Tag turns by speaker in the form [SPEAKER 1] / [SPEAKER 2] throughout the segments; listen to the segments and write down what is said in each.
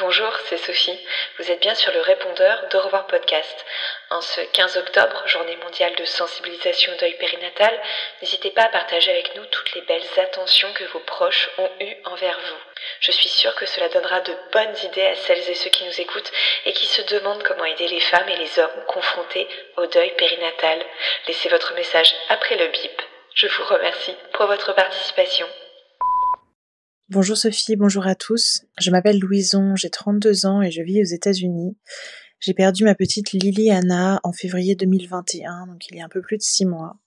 [SPEAKER 1] Bonjour, c'est Sophie. Vous êtes bien sur le répondeur d'Au revoir podcast. En ce 15 octobre, journée mondiale de sensibilisation au deuil périnatal, n'hésitez pas à partager avec nous toutes les belles attentions que vos proches ont eues envers vous. Je suis sûre que cela donnera de bonnes idées à celles et ceux qui nous écoutent et qui se demandent comment aider les femmes et les hommes confrontés au deuil périnatal. Laissez votre message après le bip. Je vous remercie pour votre participation.
[SPEAKER 2] Bonjour Sophie, bonjour à tous. Je m'appelle Louison, j'ai 32 ans et je vis aux États-Unis. J'ai perdu ma petite Liliana en février 2021, donc il y a un peu plus de six mois.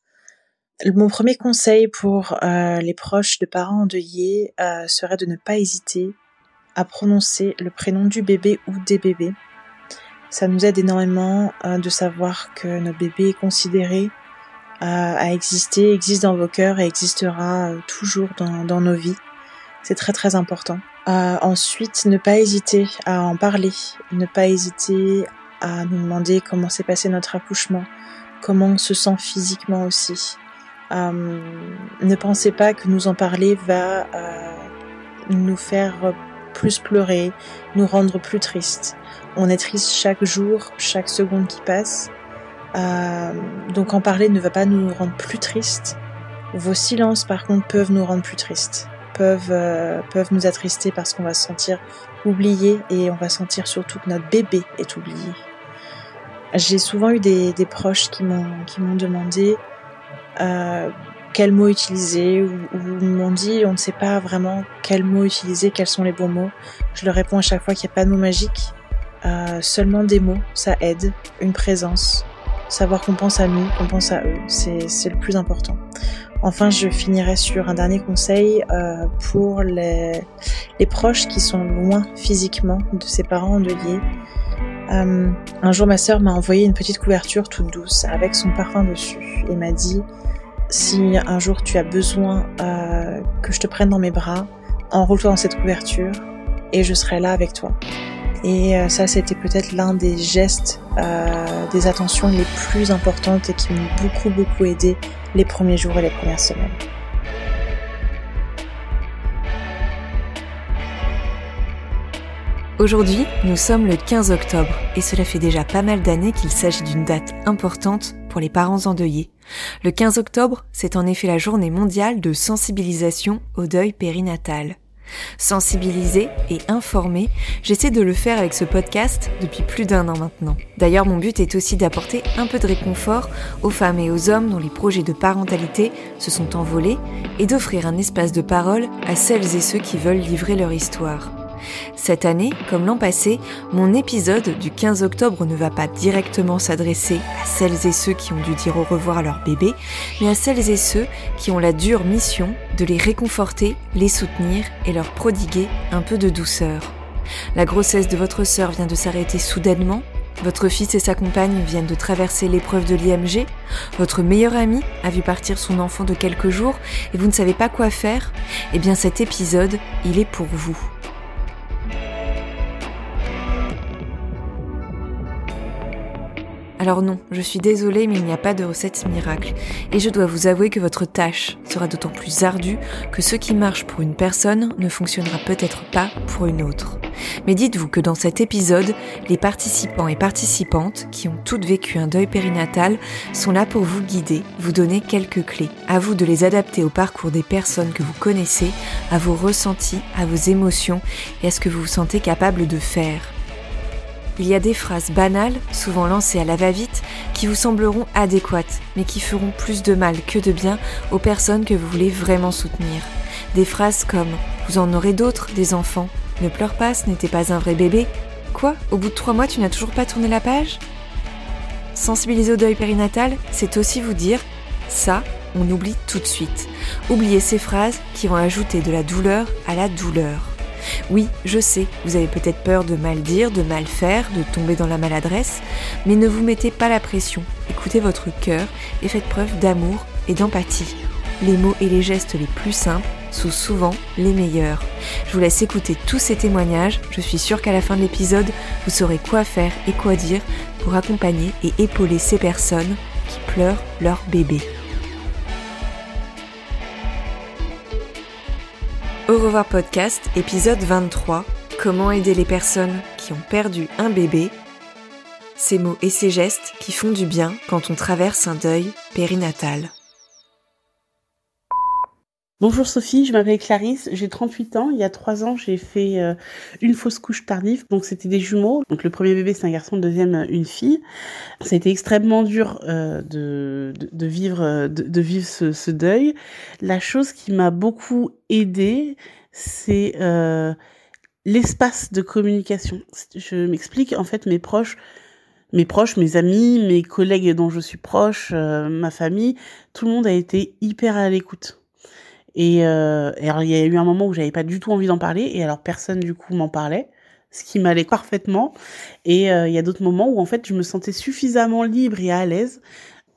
[SPEAKER 2] Mon premier conseil pour euh, les proches de parents endeuillés euh, serait de ne pas hésiter à prononcer le prénom du bébé ou des bébés. Ça nous aide énormément euh, de savoir que notre bébé est considéré, a existé, existe dans vos cœurs et existera toujours dans nos vies. C'est très très important. Euh, ensuite, ne pas hésiter à en parler, ne pas hésiter à nous demander comment s'est passé notre accouchement, comment on se sent physiquement aussi. Euh, ne pensez pas que nous en parler va euh, nous faire plus pleurer, nous rendre plus tristes. On est triste chaque jour, chaque seconde qui passe. Euh, donc en parler ne va pas nous rendre plus tristes. Vos silences par contre peuvent nous rendre plus tristes peuvent, euh, peuvent nous attrister parce qu'on va se sentir oublié et on va sentir surtout que notre bébé est oublié. J'ai souvent eu des, des proches qui m'ont demandé euh, quels mots utiliser ou, ou m'ont dit on ne sait pas vraiment quels mots utiliser, quels sont les bons mots. Je leur réponds à chaque fois qu'il n'y a pas de mots magiques, euh, seulement des mots, ça aide, une présence, savoir qu'on pense à nous, qu'on pense à eux, c'est le plus important. Enfin, je finirai sur un dernier conseil euh, pour les, les, proches qui sont loin physiquement de ses parents endeuillés. Euh, un jour, ma sœur m'a envoyé une petite couverture toute douce avec son parfum dessus et m'a dit si un jour tu as besoin euh, que je te prenne dans mes bras, enroule-toi dans cette couverture et je serai là avec toi. Et euh, ça, c'était peut-être l'un des gestes, euh, des attentions les plus importantes et qui m'ont beaucoup, beaucoup aidé les premiers jours et les premières semaines.
[SPEAKER 3] Aujourd'hui, nous sommes le 15 octobre et cela fait déjà pas mal d'années qu'il s'agit d'une date importante pour les parents endeuillés. Le 15 octobre, c'est en effet la journée mondiale de sensibilisation au deuil périnatal. Sensibiliser et informer, j'essaie de le faire avec ce podcast depuis plus d'un an maintenant. D'ailleurs, mon but est aussi d'apporter un peu de réconfort aux femmes et aux hommes dont les projets de parentalité se sont envolés et d'offrir un espace de parole à celles et ceux qui veulent livrer leur histoire. Cette année, comme l'an passé, mon épisode du 15 octobre ne va pas directement s'adresser à celles et ceux qui ont dû dire au revoir à leur bébé, mais à celles et ceux qui ont la dure mission de les réconforter, les soutenir et leur prodiguer un peu de douceur. La grossesse de votre sœur vient de s'arrêter soudainement votre fils et sa compagne viennent de traverser l'épreuve de l'IMG, votre meilleur ami a vu partir son enfant de quelques jours et vous ne savez pas quoi faire, eh bien cet épisode, il est pour vous. Alors non, je suis désolée, mais il n'y a pas de recette miracle. Et je dois vous avouer que votre tâche sera d'autant plus ardue que ce qui marche pour une personne ne fonctionnera peut-être pas pour une autre. Mais dites-vous que dans cet épisode, les participants et participantes qui ont toutes vécu un deuil périnatal sont là pour vous guider, vous donner quelques clés. À vous de les adapter au parcours des personnes que vous connaissez, à vos ressentis, à vos émotions et à ce que vous vous sentez capable de faire. Il y a des phrases banales, souvent lancées à la va-vite, qui vous sembleront adéquates, mais qui feront plus de mal que de bien aux personnes que vous voulez vraiment soutenir. Des phrases comme ⁇ Vous en aurez d'autres, des enfants Ne pleure pas, ce n'était pas un vrai bébé ⁇ Quoi Au bout de trois mois, tu n'as toujours pas tourné la page? Sensibiliser au deuil périnatal, c'est aussi vous dire ⁇ Ça, on oublie tout de suite. Oubliez ces phrases qui vont ajouter de la douleur à la douleur. Oui, je sais, vous avez peut-être peur de mal dire, de mal faire, de tomber dans la maladresse, mais ne vous mettez pas la pression. Écoutez votre cœur et faites preuve d'amour et d'empathie. Les mots et les gestes les plus simples sont souvent les meilleurs. Je vous laisse écouter tous ces témoignages. Je suis sûre qu'à la fin de l'épisode, vous saurez quoi faire et quoi dire pour accompagner et épauler ces personnes qui pleurent leur bébé. Au revoir podcast, épisode 23. Comment aider les personnes qui ont perdu un bébé Ces mots et ces gestes qui font du bien quand on traverse un deuil périnatal.
[SPEAKER 4] Bonjour Sophie, je m'appelle Clarisse, j'ai 38 ans. Il y a 3 ans, j'ai fait euh, une fausse couche tardive. Donc c'était des jumeaux. Donc le premier bébé c'est un garçon, le deuxième euh, une fille. Ça a été extrêmement dur euh, de, vivre, de, vivre ce, ce, deuil. La chose qui m'a beaucoup aidée, c'est l'espace de communication. Je m'explique, en fait mes proches mes proches, mes amis, mes collègues dont je suis proche, ma famille, tout le monde a été hyper à l'écoute. Et, euh, alors il y a eu un moment où j'avais pas du tout envie d'en parler et alors personne du coup m'en parlait, ce qui m'allait parfaitement. Et euh, il y a d'autres moments où en fait je me sentais suffisamment libre et à l'aise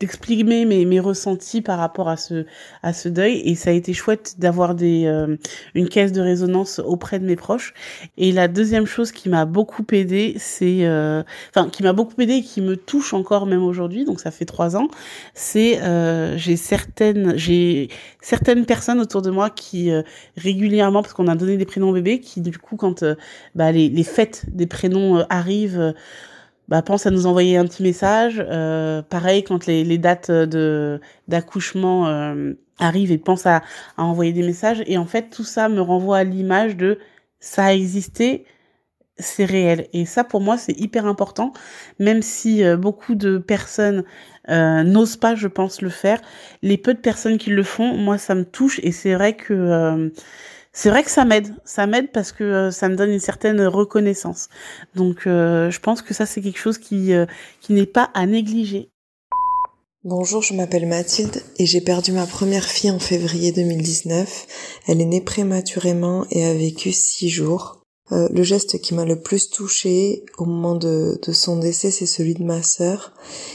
[SPEAKER 4] d'exprimer mes, mes ressentis par rapport à ce à ce deuil. Et ça a été chouette d'avoir des euh, une caisse de résonance auprès de mes proches. Et la deuxième chose qui m'a beaucoup aidé c'est euh, enfin qui m'a beaucoup aidé et qui me touche encore même aujourd'hui donc ça fait trois ans c'est euh, j'ai certaines j'ai certaines personnes autour de moi qui régulièrement parce qu'on a donné des prénoms bébés qui du coup quand bah, les, les fêtes des prénoms arrivent bah, pense à nous envoyer un petit message. Euh, pareil, quand les, les dates de d'accouchement euh, arrivent, et pense à, à envoyer des messages. Et en fait, tout ça me renvoie à l'image de ça a existé, c'est réel. Et ça, pour moi, c'est hyper important, même si euh, beaucoup de personnes euh, n'osent pas, je pense, le faire. Les peu de personnes qui le font, moi, ça me touche. Et c'est vrai que euh, c'est vrai que ça m'aide. Ça m'aide parce que euh, ça me donne une certaine reconnaissance. Donc euh, je pense que ça c'est quelque chose qui, euh, qui n'est pas à négliger.
[SPEAKER 5] Bonjour, je m'appelle Mathilde et j'ai perdu ma première fille en février 2019. Elle est née prématurément et a vécu six jours. le geste qui m'a le plus touchée au moment de, de son décès, c'est celui de ma sœur,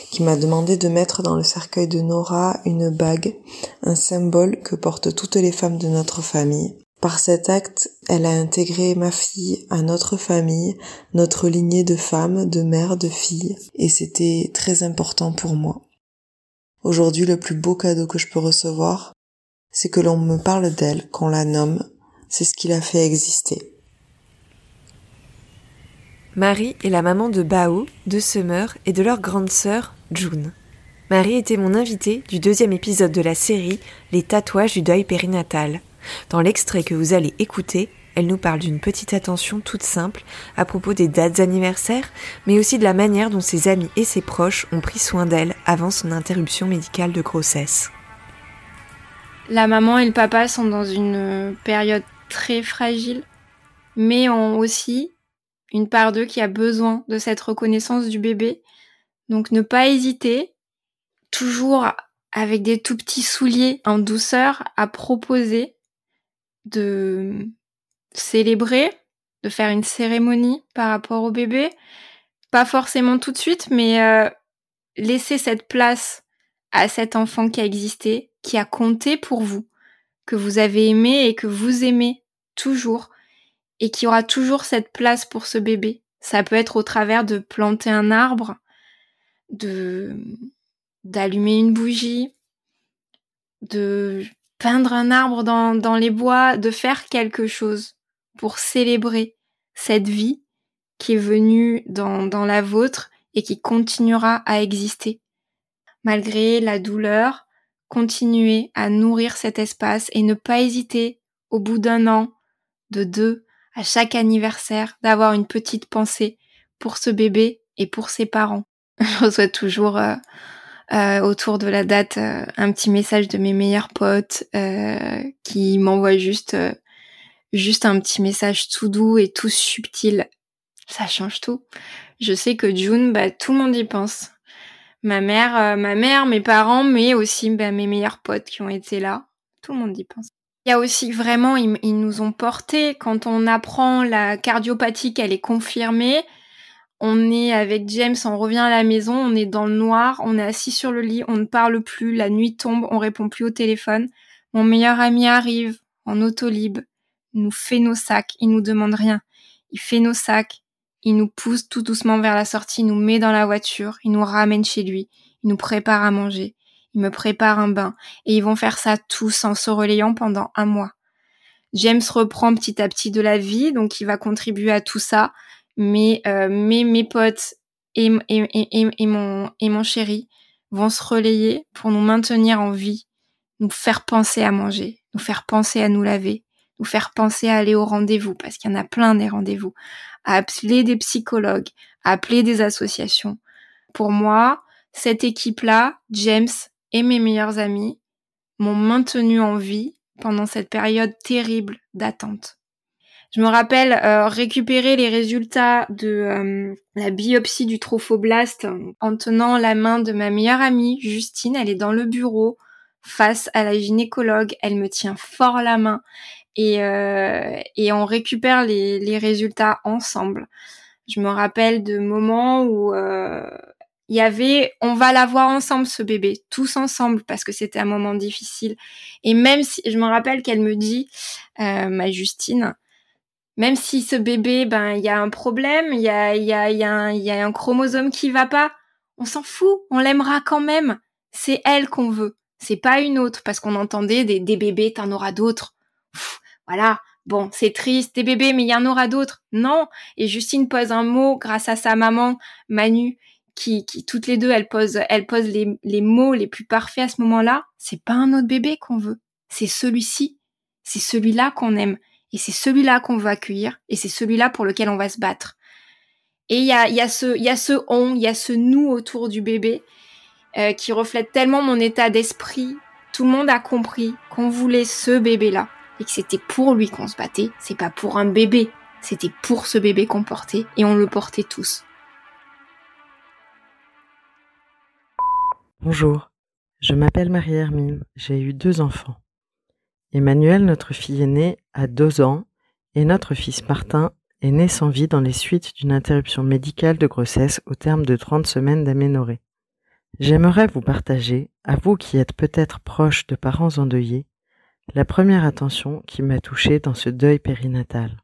[SPEAKER 5] qui m'a demandé de mettre dans le cercueil de Nora une bague, un symbole que portent toutes les femmes de notre famille. Par cet acte, elle a intégré ma fille à notre famille, notre lignée de femmes, de mères, de filles, et c'était très important pour moi. Aujourd'hui, le plus beau cadeau que je peux recevoir, c'est que l'on me parle d'elle, qu'on la nomme, c'est ce qui l'a fait exister.
[SPEAKER 3] Marie est la maman de Bao, de Summer et de leur grande sœur, June. Marie était mon invitée du deuxième épisode de la série Les tatouages du deuil périnatal. Dans l'extrait que vous allez écouter, elle nous parle d'une petite attention toute simple à propos des dates anniversaires, mais aussi de la manière dont ses amis et ses proches ont pris soin d'elle avant son interruption médicale de grossesse.
[SPEAKER 6] La maman et le papa sont dans une période très fragile, mais ont aussi une part d'eux qui a besoin de cette reconnaissance du bébé. Donc ne pas hésiter, toujours avec des tout petits souliers en douceur, à proposer de célébrer, de faire une cérémonie par rapport au bébé. Pas forcément tout de suite, mais euh, laisser cette place à cet enfant qui a existé, qui a compté pour vous, que vous avez aimé et que vous aimez toujours, et qui aura toujours cette place pour ce bébé. Ça peut être au travers de planter un arbre, de d'allumer une bougie, de peindre un arbre dans, les bois, de faire quelque chose pour célébrer cette vie qui est venue dans, dans la vôtre et qui continuera à exister. Malgré la douleur, continuez à nourrir cet espace et ne pas hésiter, au bout d'un an, de deux, à chaque anniversaire, d'avoir une petite pensée pour ce bébé et pour ses parents. Je reçois toujours euh, euh, autour de la date euh, un petit message de mes meilleurs potes euh, qui m'envoient juste juste un petit message tout doux et tout subtil. Ça change tout. Je sais que June, bah, tout le monde y pense. Ma mère, ma mère, mes parents, mais aussi bah, mes meilleurs potes qui ont été là. Tout le monde y pense. Il y a aussi vraiment, ils, ils nous ont portés. Quand on apprend la cardiopathie qu'elle est confirmée, on est avec James, on revient à la maison, on est dans le noir, on est assis sur le lit, on ne parle plus, la nuit tombe, on répond plus au téléphone. Mon meilleur ami arrive en autolib, nous fait nos sacs, il nous demande rien. Il fait nos sacs, il nous pousse tout doucement vers la sortie, il nous met dans la voiture, il nous ramène chez lui, il nous prépare à manger, il me prépare un bain, et ils vont faire ça tous en se relayant pendant un mois. James reprend petit à petit de la vie, donc il va contribuer à tout ça mais, euh, mes, potes et, et, mon, mon chéri vont se relayer pour nous maintenir en vie, nous faire penser à manger, nous faire penser à nous laver, nous faire penser à aller au rendez-vous, parce qu'il y en a plein des rendez-vous, à appeler des psychologues, à appeler des associations. Pour moi, cette équipe-là, James et mes meilleurs amis, m'ont maintenu en vie pendant cette période terrible d'attente. Je me rappelle euh, récupérer les résultats de euh, la biopsie du trophoblast en tenant la main de ma meilleure amie, Justine. Elle est dans le bureau face à la gynécologue. Elle me tient fort la main et, euh, et on récupère les, les, résultats ensemble. Je me rappelle de moments où il y avait on va l'avoir ensemble ce bébé tous ensemble parce que c'était un moment difficile et même si je me rappelle qu'elle me dit euh, ma Justine même si ce bébé, ben, il y a un problème, il y a, y, a, y, a un, y a un chromosome qui va pas, on s'en fout, on l'aimera quand même. C'est elle qu'on veut, c'est pas une autre, parce qu'on entendait des, des bébés, t'en auras d'autres. Voilà, bon, c'est triste, des bébés, mais il y en aura d'autres. Non. Et Justine pose un mot grâce à sa maman, Manu, qui, qui toutes les deux, elles posent, elles posent les, les mots les plus parfaits à ce moment-là. C'est pas un autre bébé qu'on veut, c'est celui-ci, c'est celui-là qu'on aime. Et c'est celui-là qu'on veut accueillir et c'est celui-là pour lequel on va se battre. Et il y a, ce, y a ce on, il y a ce nous autour du bébé euh, qui reflète tellement mon état d'esprit. Tout le monde a compris qu'on voulait ce bébé-là et que c'était pour lui qu'on se battait. C'est pas pour un bébé, c'était pour ce bébé qu'on portait et on le portait tous.
[SPEAKER 7] Bonjour, je m'appelle Marie-Hermine, j'ai eu deux enfants. Emmanuel, notre fille aînée, a deux ans et notre fils Martin est né sans vie dans les suites d'une interruption médicale de grossesse au terme de 30 semaines d'aménorrhée. J'aimerais vous partager, à vous qui êtes peut-être proches de parents endeuillés, la première attention qui m'a touchée dans ce deuil périnatal.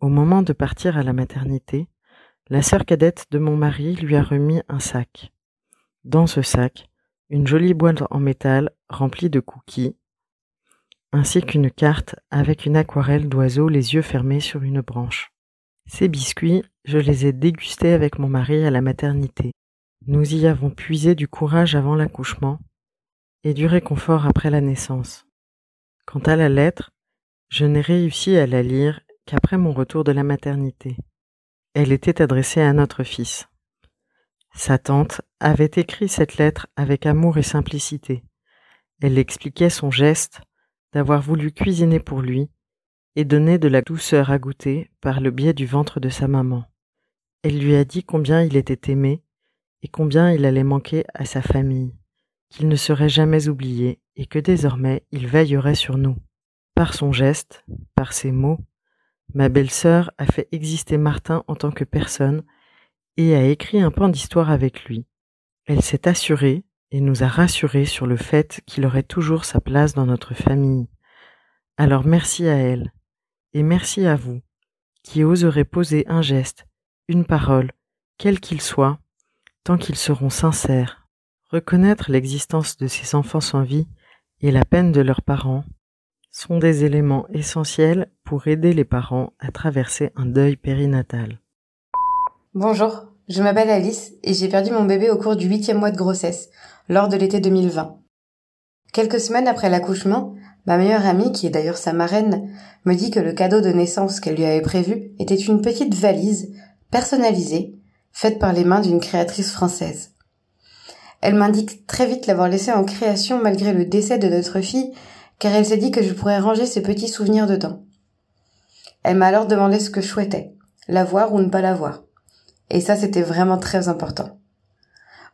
[SPEAKER 7] Au moment de partir à la maternité, la sœur cadette de mon mari lui a remis un sac. Dans ce sac, une jolie boîte en métal remplie de cookies ainsi qu'une carte avec une aquarelle d'oiseaux les yeux fermés sur une branche. Ces biscuits, je les ai dégustés avec mon mari à la maternité. Nous y avons puisé du courage avant l'accouchement et du réconfort après la naissance. Quant à la lettre, je n'ai réussi à la lire qu'après mon retour de la maternité. Elle était adressée à notre fils. Sa tante avait écrit cette lettre avec amour et simplicité. Elle expliquait son geste d'avoir voulu cuisiner pour lui et donner de la douceur à goûter par le biais du ventre de sa maman. Elle lui a dit combien il était aimé et combien il allait manquer à sa famille, qu'il ne serait jamais oublié et que désormais il veillerait sur nous. Par son geste, par ses mots, ma belle-sœur a fait exister Martin en tant que personne et a écrit un pan d'histoire avec lui. Elle s'est assurée, et nous a rassurés sur le fait qu'il aurait toujours sa place dans notre famille. Alors merci à elle, et merci à vous, qui oserez poser un geste, une parole, quel qu'il soit, tant qu'ils seront sincères. Reconnaître l'existence de ces enfants sans vie et la peine de leurs parents sont des éléments essentiels pour aider les parents à traverser un deuil périnatal.
[SPEAKER 8] Bonjour, je m'appelle Alice et j'ai perdu mon bébé au cours du huitième mois de grossesse lors de l'été 2020. Quelques semaines après l'accouchement, ma meilleure amie, qui est d'ailleurs sa marraine, me dit que le cadeau de naissance qu'elle lui avait prévu était une petite valise personnalisée, faite par les mains d'une créatrice française. Elle m'indique très vite l'avoir laissé en création malgré le décès de notre fille, car elle s'est dit que je pourrais ranger ses petits souvenirs dedans. Elle m'a alors demandé ce que je souhaitais, la voir ou ne pas la voir. Et ça, c'était vraiment très important.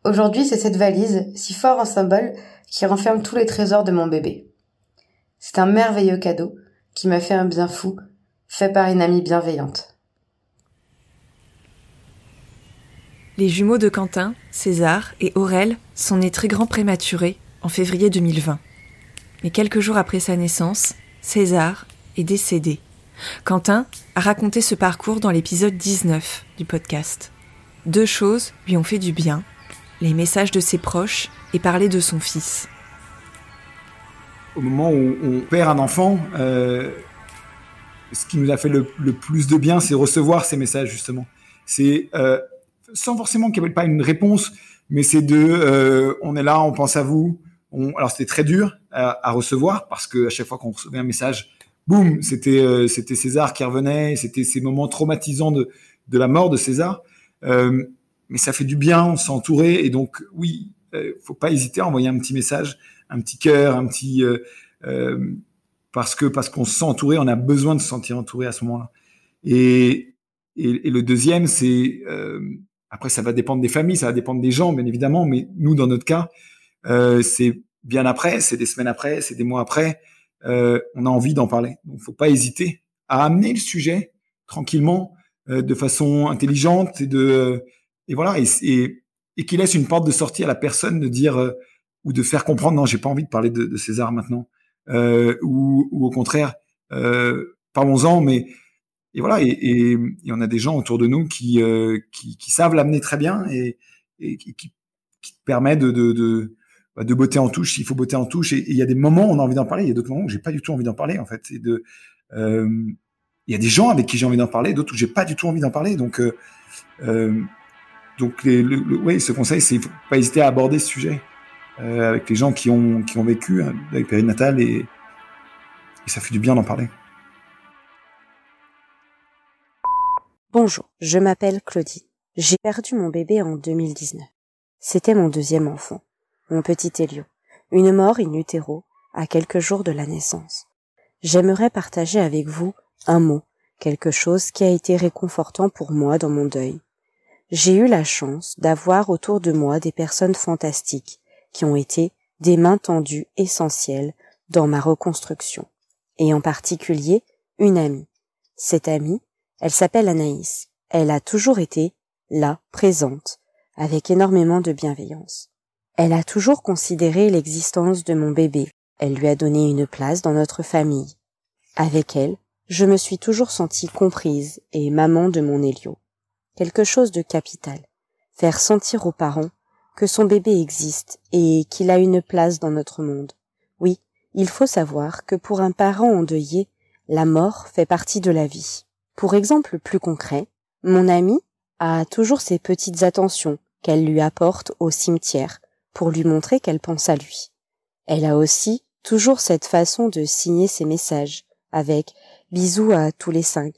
[SPEAKER 8] Aujourd'hui, c'est cette valise, si fort en symbole, qui renferme tous les trésors de mon bébé. C'est un merveilleux cadeau qui m'a fait un bien fou, fait par une amie bienveillante.
[SPEAKER 3] Les jumeaux de Quentin, César et Aurel sont nés très grands prématurés en février 2020. Mais quelques jours après sa naissance, César est décédé. Quentin a raconté ce parcours dans l'épisode 19 du podcast. Deux choses lui ont fait du bien, les messages de ses proches et parler de son fils.
[SPEAKER 9] Au moment où on perd un enfant, euh, ce qui nous a fait le, plus de bien, c'est recevoir ces messages justement. C'est euh, sans forcément qu'il n'y ait pas une réponse, mais c'est de, euh, on est là, on pense à vous. Alors c'était très dur à, recevoir parce que à chaque fois qu'on recevait un message, boum, c'était euh, c'était César qui revenait, c'était ces moments traumatisants de de la mort de César. Euh, mais ça fait du bien, on s'est entouré et donc oui, euh, faut pas hésiter à envoyer un petit message, un petit cœur, un petit euh, parce que parce qu'on se sent entouré, on a besoin de se sentir entouré à ce moment-là. Et, et, et le deuxième, c'est après ça va dépendre des familles, ça va dépendre des gens, bien évidemment, mais nous dans notre cas, c'est bien après, c'est des semaines après, c'est des mois après euh, on a envie d'en parler. Donc, faut pas hésiter à amener le sujet tranquillement, euh, de façon intelligente et de et voilà et, et, et qui laisse une porte de sortie à la personne de dire euh, ou de faire comprendre non, j'ai pas envie de parler de, de César maintenant, euh, ou, ou, au contraire, parlons-en, mais et voilà et, et, on a des gens autour de nous qui qui, qui, savent l'amener très bien et, qui, qui, permet de, de, de de beauté en touche s'il faut beauté en touche. Et il y a des moments où on a envie d'en parler, il y a d'autres moments où j'ai pas du tout envie d'en parler en fait. Euh, il y a des gens avec qui j'ai envie d'en parler, d'autres où j'ai pas du tout envie d'en parler. Donc, euh, euh, donc ce conseil, c'est faut pas hésiter à aborder ce sujet euh, avec les gens qui ont qui ont vécu hein, avec périnatal et, et ça fait du bien d'en parler.
[SPEAKER 10] Bonjour, je m'appelle Claudie. J'ai perdu mon bébé en 2019. C'était mon deuxième enfant mon petit Elio, une mort in utero à quelques jours de la naissance. J'aimerais partager avec vous un mot, quelque chose qui a été réconfortant pour moi dans mon deuil. J'ai eu la chance d'avoir autour de moi des personnes fantastiques qui ont été des mains tendues essentielles dans ma reconstruction, et en particulier une amie. Cette amie, elle s'appelle Anaïs. Elle a toujours été là, présente, avec énormément de bienveillance. Elle a toujours considéré l'existence de mon bébé. Elle lui a donné une place dans notre famille. Avec elle, je me suis toujours sentie comprise et maman de mon Hélio. Quelque chose de capital. Faire sentir aux parents que son bébé existe et qu'il a une place dans notre monde. Oui, il faut savoir que pour un parent endeuillé, la mort fait partie de la vie. Pour exemple plus concret, mon amie a toujours ses petites attentions qu'elle lui apporte au cimetière pour lui montrer qu'elle pense à lui. Elle a aussi toujours cette façon de signer ses messages, avec bisous à tous les cinq.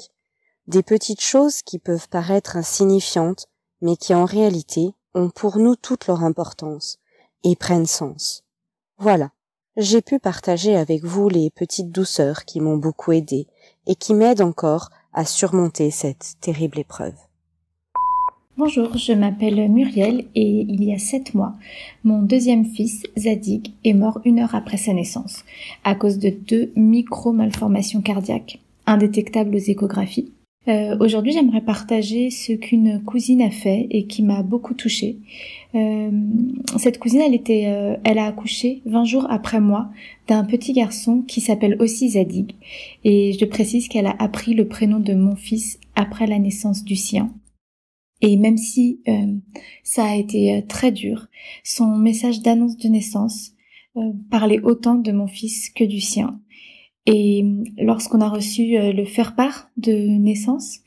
[SPEAKER 10] Des petites choses qui peuvent paraître insignifiantes, mais qui en réalité ont pour nous toute leur importance et prennent sens. Voilà, j'ai pu partager avec vous les petites douceurs qui m'ont beaucoup aidé et qui m'aident encore à surmonter cette terrible épreuve.
[SPEAKER 11] Bonjour, je m'appelle Muriel et il y a sept mois, mon deuxième fils, Zadig, est mort une heure après sa naissance, à cause de deux micro-malformations cardiaques, indétectables aux échographies. Euh, Aujourd'hui, j'aimerais partager ce qu'une cousine a fait et qui m'a beaucoup touchée. Euh, cette cousine, elle était, euh, elle a accouché 20 jours après moi d'un petit garçon qui s'appelle aussi Zadig. Et je précise qu'elle a appris le prénom de mon fils après la naissance du sien. Et même si euh, ça a été euh, très dur, son message d'annonce de naissance euh, parlait autant de mon fils que du sien. Et lorsqu'on a reçu le faire-part de naissance,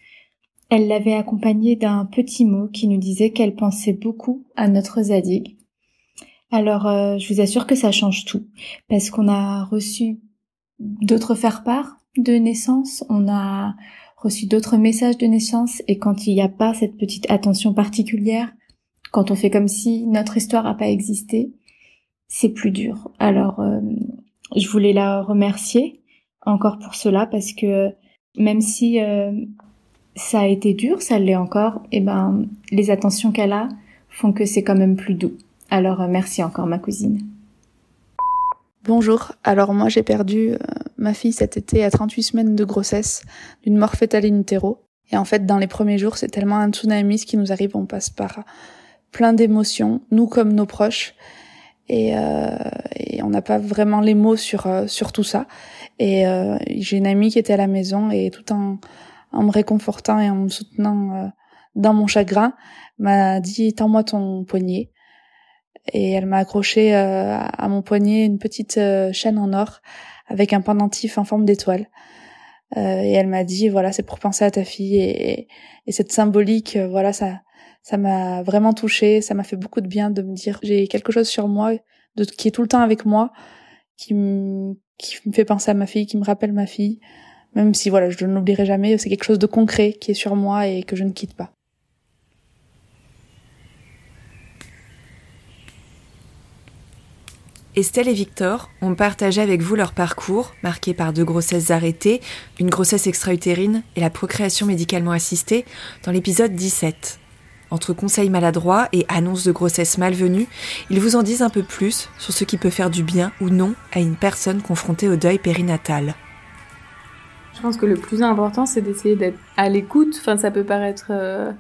[SPEAKER 11] elle l'avait accompagné d'un petit mot qui nous disait qu'elle pensait beaucoup à notre Zadig. Alors, je vous assure que ça change tout, parce qu'on a reçu d'autres faire-part de naissance, on a d'autres messages de naissance et quand il n'y a pas cette petite attention particulière
[SPEAKER 12] quand on fait comme si notre histoire n'a pas existé, c'est plus dur. Alors, euh, je voulais la remercier encore pour cela parce que même si euh, ça a été dur, ça l'est encore, et eh ben les attentions qu'elle a font que c'est quand même plus doux. Alors euh, merci encore ma cousine.
[SPEAKER 13] Bonjour, alors moi j'ai perdu ma fille cet été à 38 semaines de grossesse d'une mort fétale in. Et en fait dans les premiers jours c'est tellement un tsunami ce qui nous arrive, on passe par plein d'émotions, nous comme nos proches. Et, euh, on n'a pas vraiment les mots sur, sur tout ça. Et j'ai une amie qui était à la maison et tout en en me réconfortant et en me soutenant euh, dans mon chagrin, m'a dit tends-moi ton poignet. Et elle m'a accroché euh, à mon poignet une petite euh, chaîne en or avec un pendentif en forme d'étoile. et elle m'a dit voilà c'est pour penser à ta fille et, et cette symbolique voilà ça ça m'a vraiment touchée, ça m'a fait beaucoup de bien de me dire j'ai quelque chose sur moi de, qui est tout le temps avec moi, qui me, qui me fait penser à ma fille, qui me rappelle ma fille. Même si voilà, je ne l'oublierai jamais, c'est quelque chose de concret qui est sur moi et que je ne quitte pas.
[SPEAKER 3] Estelle et Victor ont partagé avec vous leur parcours, marqué par deux grossesses arrêtées, une grossesse extra-utérine et la procréation médicalement assistée, dans l'épisode 17. Entre conseils maladroits et annonces de grossesse malvenue, ils vous en disent un peu plus sur ce qui peut faire du bien ou non à une personne confrontée au deuil périnatal.
[SPEAKER 14] Je pense que le plus important, c'est d'essayer d'être à l'écoute. Enfin, ça peut paraître euh,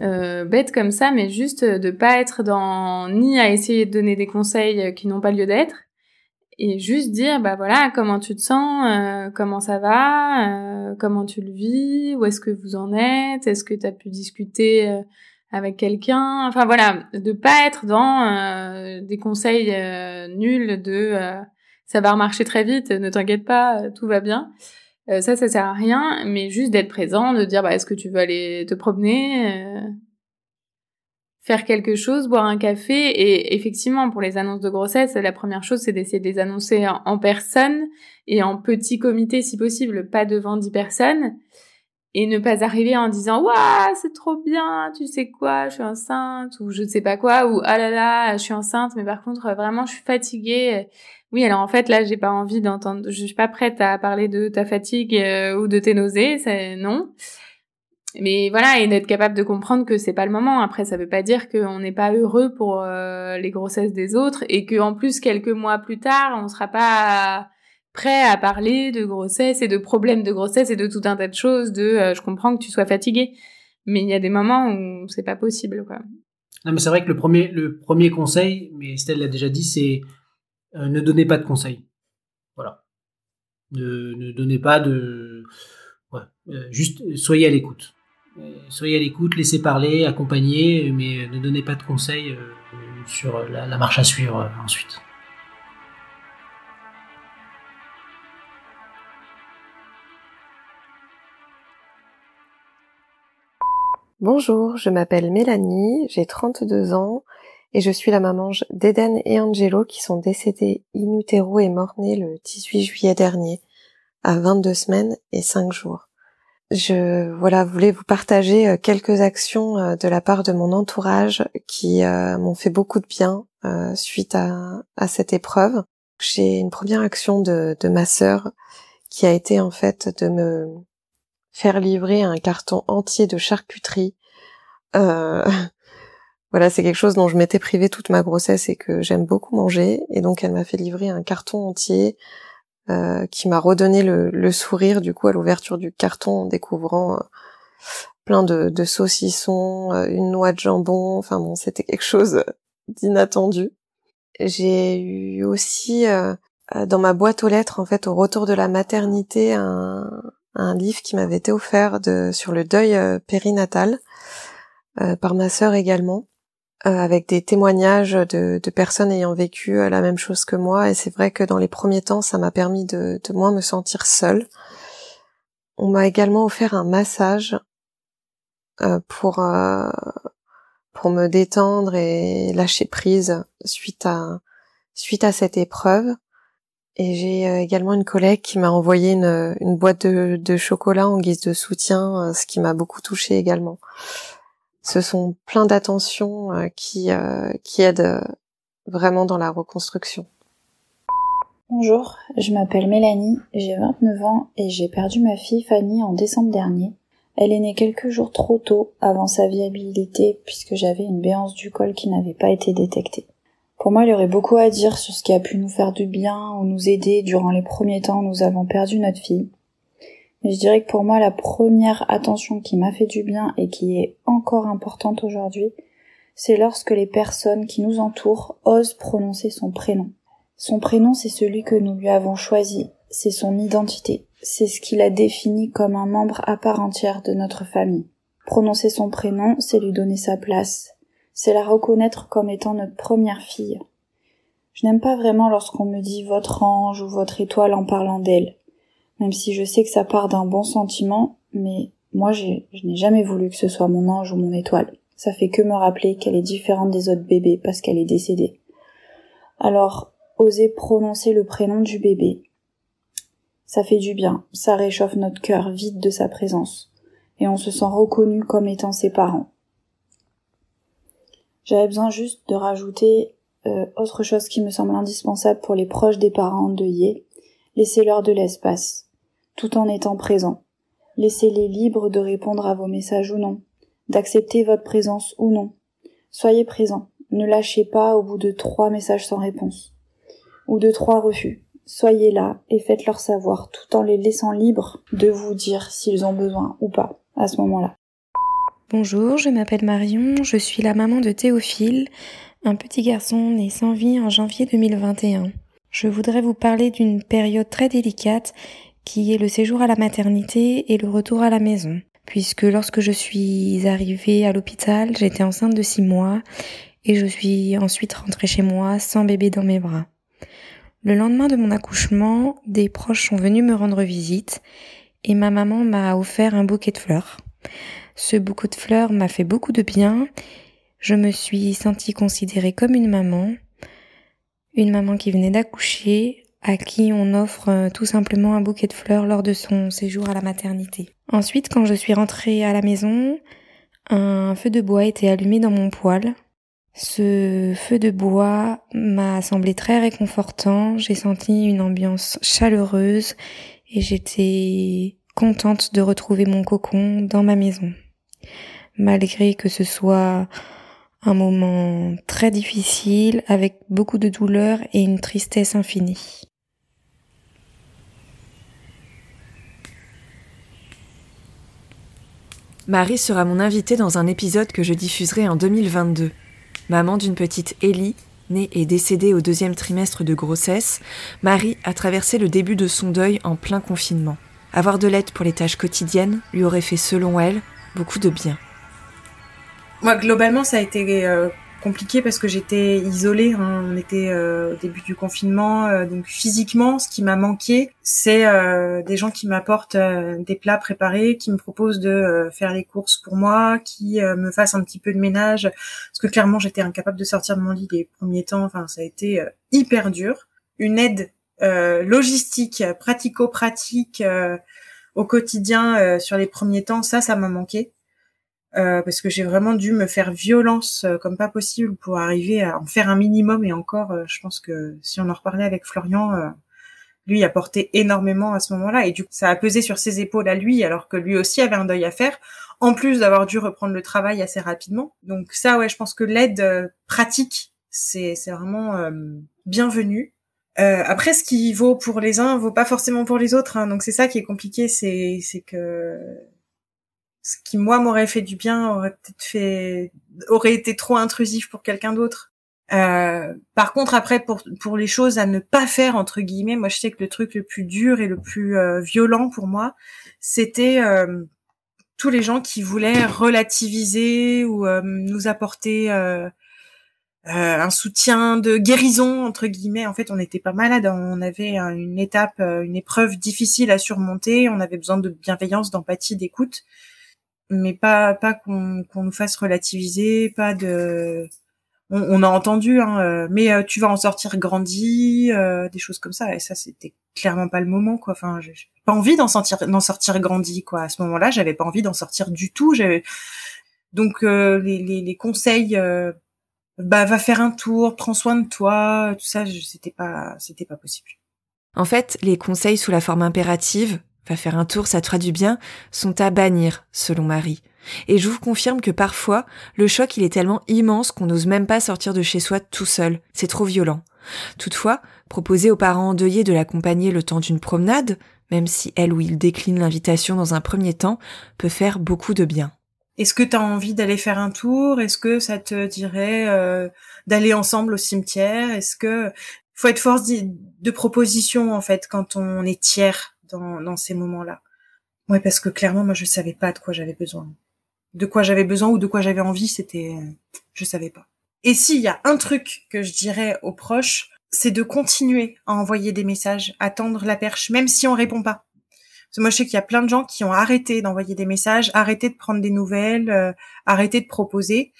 [SPEAKER 14] euh, bête comme ça, mais juste de pas être dans ni à essayer de donner des conseils qui n'ont pas lieu d'être, et juste dire bah voilà comment tu te sens, euh, comment ça va, comment tu le vis, où est-ce que vous en êtes, est-ce que tu as pu discuter avec quelqu'un, enfin voilà, de pas être dans des conseils nuls de ça va remarcher très vite, ne t'inquiète pas, tout va bien. Euh, ça, ça sert à rien, mais juste d'être présent, de dire bah, est-ce que tu veux aller te promener, euh, faire quelque chose, boire un café. Et effectivement, pour les annonces de grossesse, la première chose, c'est d'essayer de les annoncer en, personne et en petit comité si possible, pas devant dix personnes. Et ne pas arriver en disant waouh c'est trop bien tu sais quoi je suis enceinte ou je ne sais pas quoi ou ah là là je suis enceinte mais par contre vraiment je suis fatiguée oui, alors en fait là, j'ai pas envie d'entendre, je suis pas prête à parler de ta fatigue euh, ou de tes nausées, c'est non. Mais voilà, et d'être capable de comprendre que c'est pas le moment. Après, ça veut pas dire qu'on n'est pas heureux pour euh, les grossesses des autres et que en plus quelques mois plus tard, on sera pas prêt à parler de grossesse et de problèmes de grossesse et de tout un tas de choses. De, euh, je comprends que tu sois fatigué, mais il y a des moments où c'est pas possible, quoi.
[SPEAKER 15] Non, mais c'est vrai que le premier, le premier conseil, mais Estelle l'a déjà dit, c'est euh, ne donnez pas de conseils. Voilà. Ne, ne donnez pas de... Ouais, euh, juste soyez à l'écoute. Euh, soyez à l'écoute, laissez parler, accompagnez, mais ne donnez pas de conseils sur la, la marche à suivre ensuite.
[SPEAKER 16] Bonjour, je m'appelle Mélanie, j'ai 32 ans et je suis la maman d'Eden et Angelo qui sont décédés in utero et morts-nés le 18 juillet dernier à 22 semaines et 5 jours. Je voilà voulais vous partager euh, quelques actions euh, de la part de mon entourage qui euh, m'ont fait beaucoup de bien suite à, cette épreuve. J'ai une première action de, de ma sœur qui a été en fait de me faire livrer un carton entier de charcuterie euh, voilà, c'est quelque chose dont je m'étais privée toute ma grossesse et que j'aime beaucoup manger. Et donc, elle m'a fait livrer un carton entier euh, qui m'a redonné le, sourire du coup à l'ouverture du carton en découvrant euh, plein de, saucissons, euh, une noix de jambon. Enfin bon, c'était quelque chose d'inattendu. J'ai eu aussi dans ma boîte aux lettres, en fait, au retour de la maternité, un, livre qui m'avait été offert de, sur le deuil périnatal par ma sœur également. Euh, avec des témoignages de, de, personnes ayant vécu euh, la même chose que moi. Et c'est vrai que dans les premiers temps, ça m'a permis de, de moins me sentir seule. On m'a également offert un massage euh, pour pour me détendre et lâcher prise suite à suite à cette épreuve. Et j'ai également une collègue qui m'a envoyé une, une boîte de, de, chocolat en guise de soutien, ce qui m'a beaucoup touchée également. Ce sont plein d'attentions qui, qui aident vraiment dans la reconstruction.
[SPEAKER 17] Bonjour, je m'appelle Mélanie, j'ai 29 ans et j'ai perdu ma fille Fanny en décembre dernier. Elle est née quelques jours trop tôt avant sa viabilité puisque j'avais une béance du col qui n'avait pas été détectée. Pour moi, il y aurait beaucoup à dire sur ce qui a pu nous faire du bien ou nous aider durant les premiers temps où nous avons perdu notre fille. Mais je dirais que pour moi, la première attention qui m'a fait du bien et qui est encore importante aujourd'hui, c'est lorsque les personnes qui nous entourent osent prononcer son prénom. Son prénom, c'est celui que nous lui avons choisi, c'est son identité, c'est ce qui la définit comme un membre à part entière de notre famille. Prononcer son prénom, c'est lui donner sa place, c'est la reconnaître comme étant notre première fille. Je n'aime pas vraiment lorsqu'on me dit votre ange ou votre étoile en parlant d'elle, même si je sais que ça part d'un bon sentiment, mais moi je n'ai jamais voulu que ce soit mon ange ou mon étoile. Ça fait que me rappeler qu'elle est différente des autres bébés parce qu'elle est décédée. Alors, oser prononcer le prénom du bébé. Ça fait du bien, ça réchauffe notre cœur vide de sa présence, et on se sent reconnu comme étant ses parents. J'avais besoin juste de rajouter euh, autre chose qui me semble indispensable pour les proches des parents endeuillés, laissez-leur de l'espace, tout en étant présents. Laissez-les libres de répondre à vos messages ou non, d'accepter votre présence ou non. Soyez présents, ne lâchez pas au bout de trois messages sans réponse ou de trois refus. Soyez là et faites-leur savoir tout en les laissant libres de vous dire s'ils ont besoin ou pas à ce moment-là.
[SPEAKER 18] Bonjour, je m'appelle Marion, je suis la maman de Théophile, un petit garçon né sans vie en janvier 2021. Je voudrais vous parler d'une période très délicate qui est le séjour à la maternité et le retour à la maison. Puisque lorsque je suis arrivée à l'hôpital, j'étais enceinte de six mois et je suis ensuite rentrée chez moi sans bébé dans mes bras. Le lendemain de mon accouchement, des proches sont venus me rendre visite et ma maman m'a offert un bouquet de fleurs. Ce bouquet de fleurs m'a fait beaucoup de bien. Je me suis sentie considérée comme une maman, une maman qui venait d'accoucher, à qui on offre euh, tout simplement un bouquet de fleurs lors de son séjour à la maternité. Ensuite, quand je suis rentrée à la maison, un feu de bois était allumé dans mon poêle ce feu de bois m'a semblé très réconfortant, j'ai senti une ambiance chaleureuse et j'étais contente de retrouver mon cocon dans ma maison. Malgré que ce soit un moment très difficile avec beaucoup de douleur et une tristesse infinie.
[SPEAKER 3] Marie sera mon invitée dans un épisode que je diffuserai en 2022. Maman d'une petite Ellie, née et décédée au deuxième trimestre de grossesse, Marie a traversé le début de son deuil en plein confinement. Avoir de l'aide pour les tâches quotidiennes lui aurait fait, selon elle, beaucoup de bien.
[SPEAKER 19] Moi, globalement, ça a été euh, compliqué parce que j'étais isolée. Hein. On était euh, au début du confinement, euh, donc physiquement, ce qui m'a manqué, c'est euh, des gens qui m'apportent des plats préparés, qui me proposent de faire les courses pour moi, qui me fassent un petit peu de ménage, parce que clairement j'étais incapable de sortir de mon lit les premiers temps. Enfin, ça a été hyper dur. Une aide logistique, pratico-pratique au quotidien sur les premiers temps, ça, ça m'a manqué. Euh, parce que j'ai vraiment dû me faire violence euh, comme pas possible pour arriver à en faire un minimum et encore euh, je pense que si on en reparlait avec Florian lui a porté énormément à ce moment-là et du coup ça a pesé sur ses épaules à lui alors que lui aussi avait un deuil à faire en plus d'avoir dû reprendre le travail assez rapidement donc ça ouais je pense que l'aide pratique c'est c'est vraiment bienvenu après, ce qui vaut pour les uns vaut pas forcément pour les autres. Hein. Donc c'est ça qui est compliqué, c'est que ce qui moi m'aurait fait du bien aurait peut-être fait aurait été trop intrusif pour quelqu'un d'autre. Euh, par contre, après, pour pour les choses à ne pas faire entre guillemets, moi je sais que le truc le plus dur et le plus euh, violent pour moi, c'était euh, tous les gens qui voulaient relativiser ou nous apporter un soutien de guérison entre guillemets. En fait, on n'était pas malade, on avait une étape, une épreuve difficile à surmonter, on avait besoin de bienveillance, d'empathie, d'écoute mais pas pas qu'on qu'on nous fasse relativiser, pas de on, a entendu hein, euh, mais euh, tu vas en sortir grandi, euh, des choses comme ça et ça c'était clairement pas le moment quoi. Enfin, j'ai pas envie d'en sortir d'en sortir grandi quoi. À ce moment-là, j'avais pas envie d'en sortir du tout. J'avais Donc les, les, les, conseils, bah va faire un tour, prends soin de toi, tout ça, c'était pas, c'était pas possible.
[SPEAKER 3] En fait, les conseils sous la forme impérative, va faire un tour, ça te fera du bien, sont à bannir, selon Marie. Et je vous confirme que parfois, le choc il est tellement immense qu'on n'ose même pas sortir de chez soi tout seul. C'est trop violent. Toutefois, proposer aux parents endeuillés de l'accompagner le temps d'une promenade, même si elle ou il décline l'invitation dans un premier temps, peut faire beaucoup de bien.
[SPEAKER 19] Est-ce que tu as envie d'aller faire un tour? Est-ce que ça te dirait euh, d'aller ensemble au cimetière? Est-ce que faut être force de proposition en fait quand on est tiers dans, dans ces moments-là Ouais, parce que clairement, moi, je savais pas de quoi j'avais besoin de quoi j'avais besoin ou de quoi j'avais envie, c'était, je savais pas. Et s'il y a un truc que je dirais aux proches, c'est de continuer à envoyer des messages, attendre la perche, même si on répond pas. Parce que moi, je sais qu'il y a plein de gens qui ont arrêté d'envoyer des messages, arrêté de prendre des nouvelles, euh, arrêté de proposer,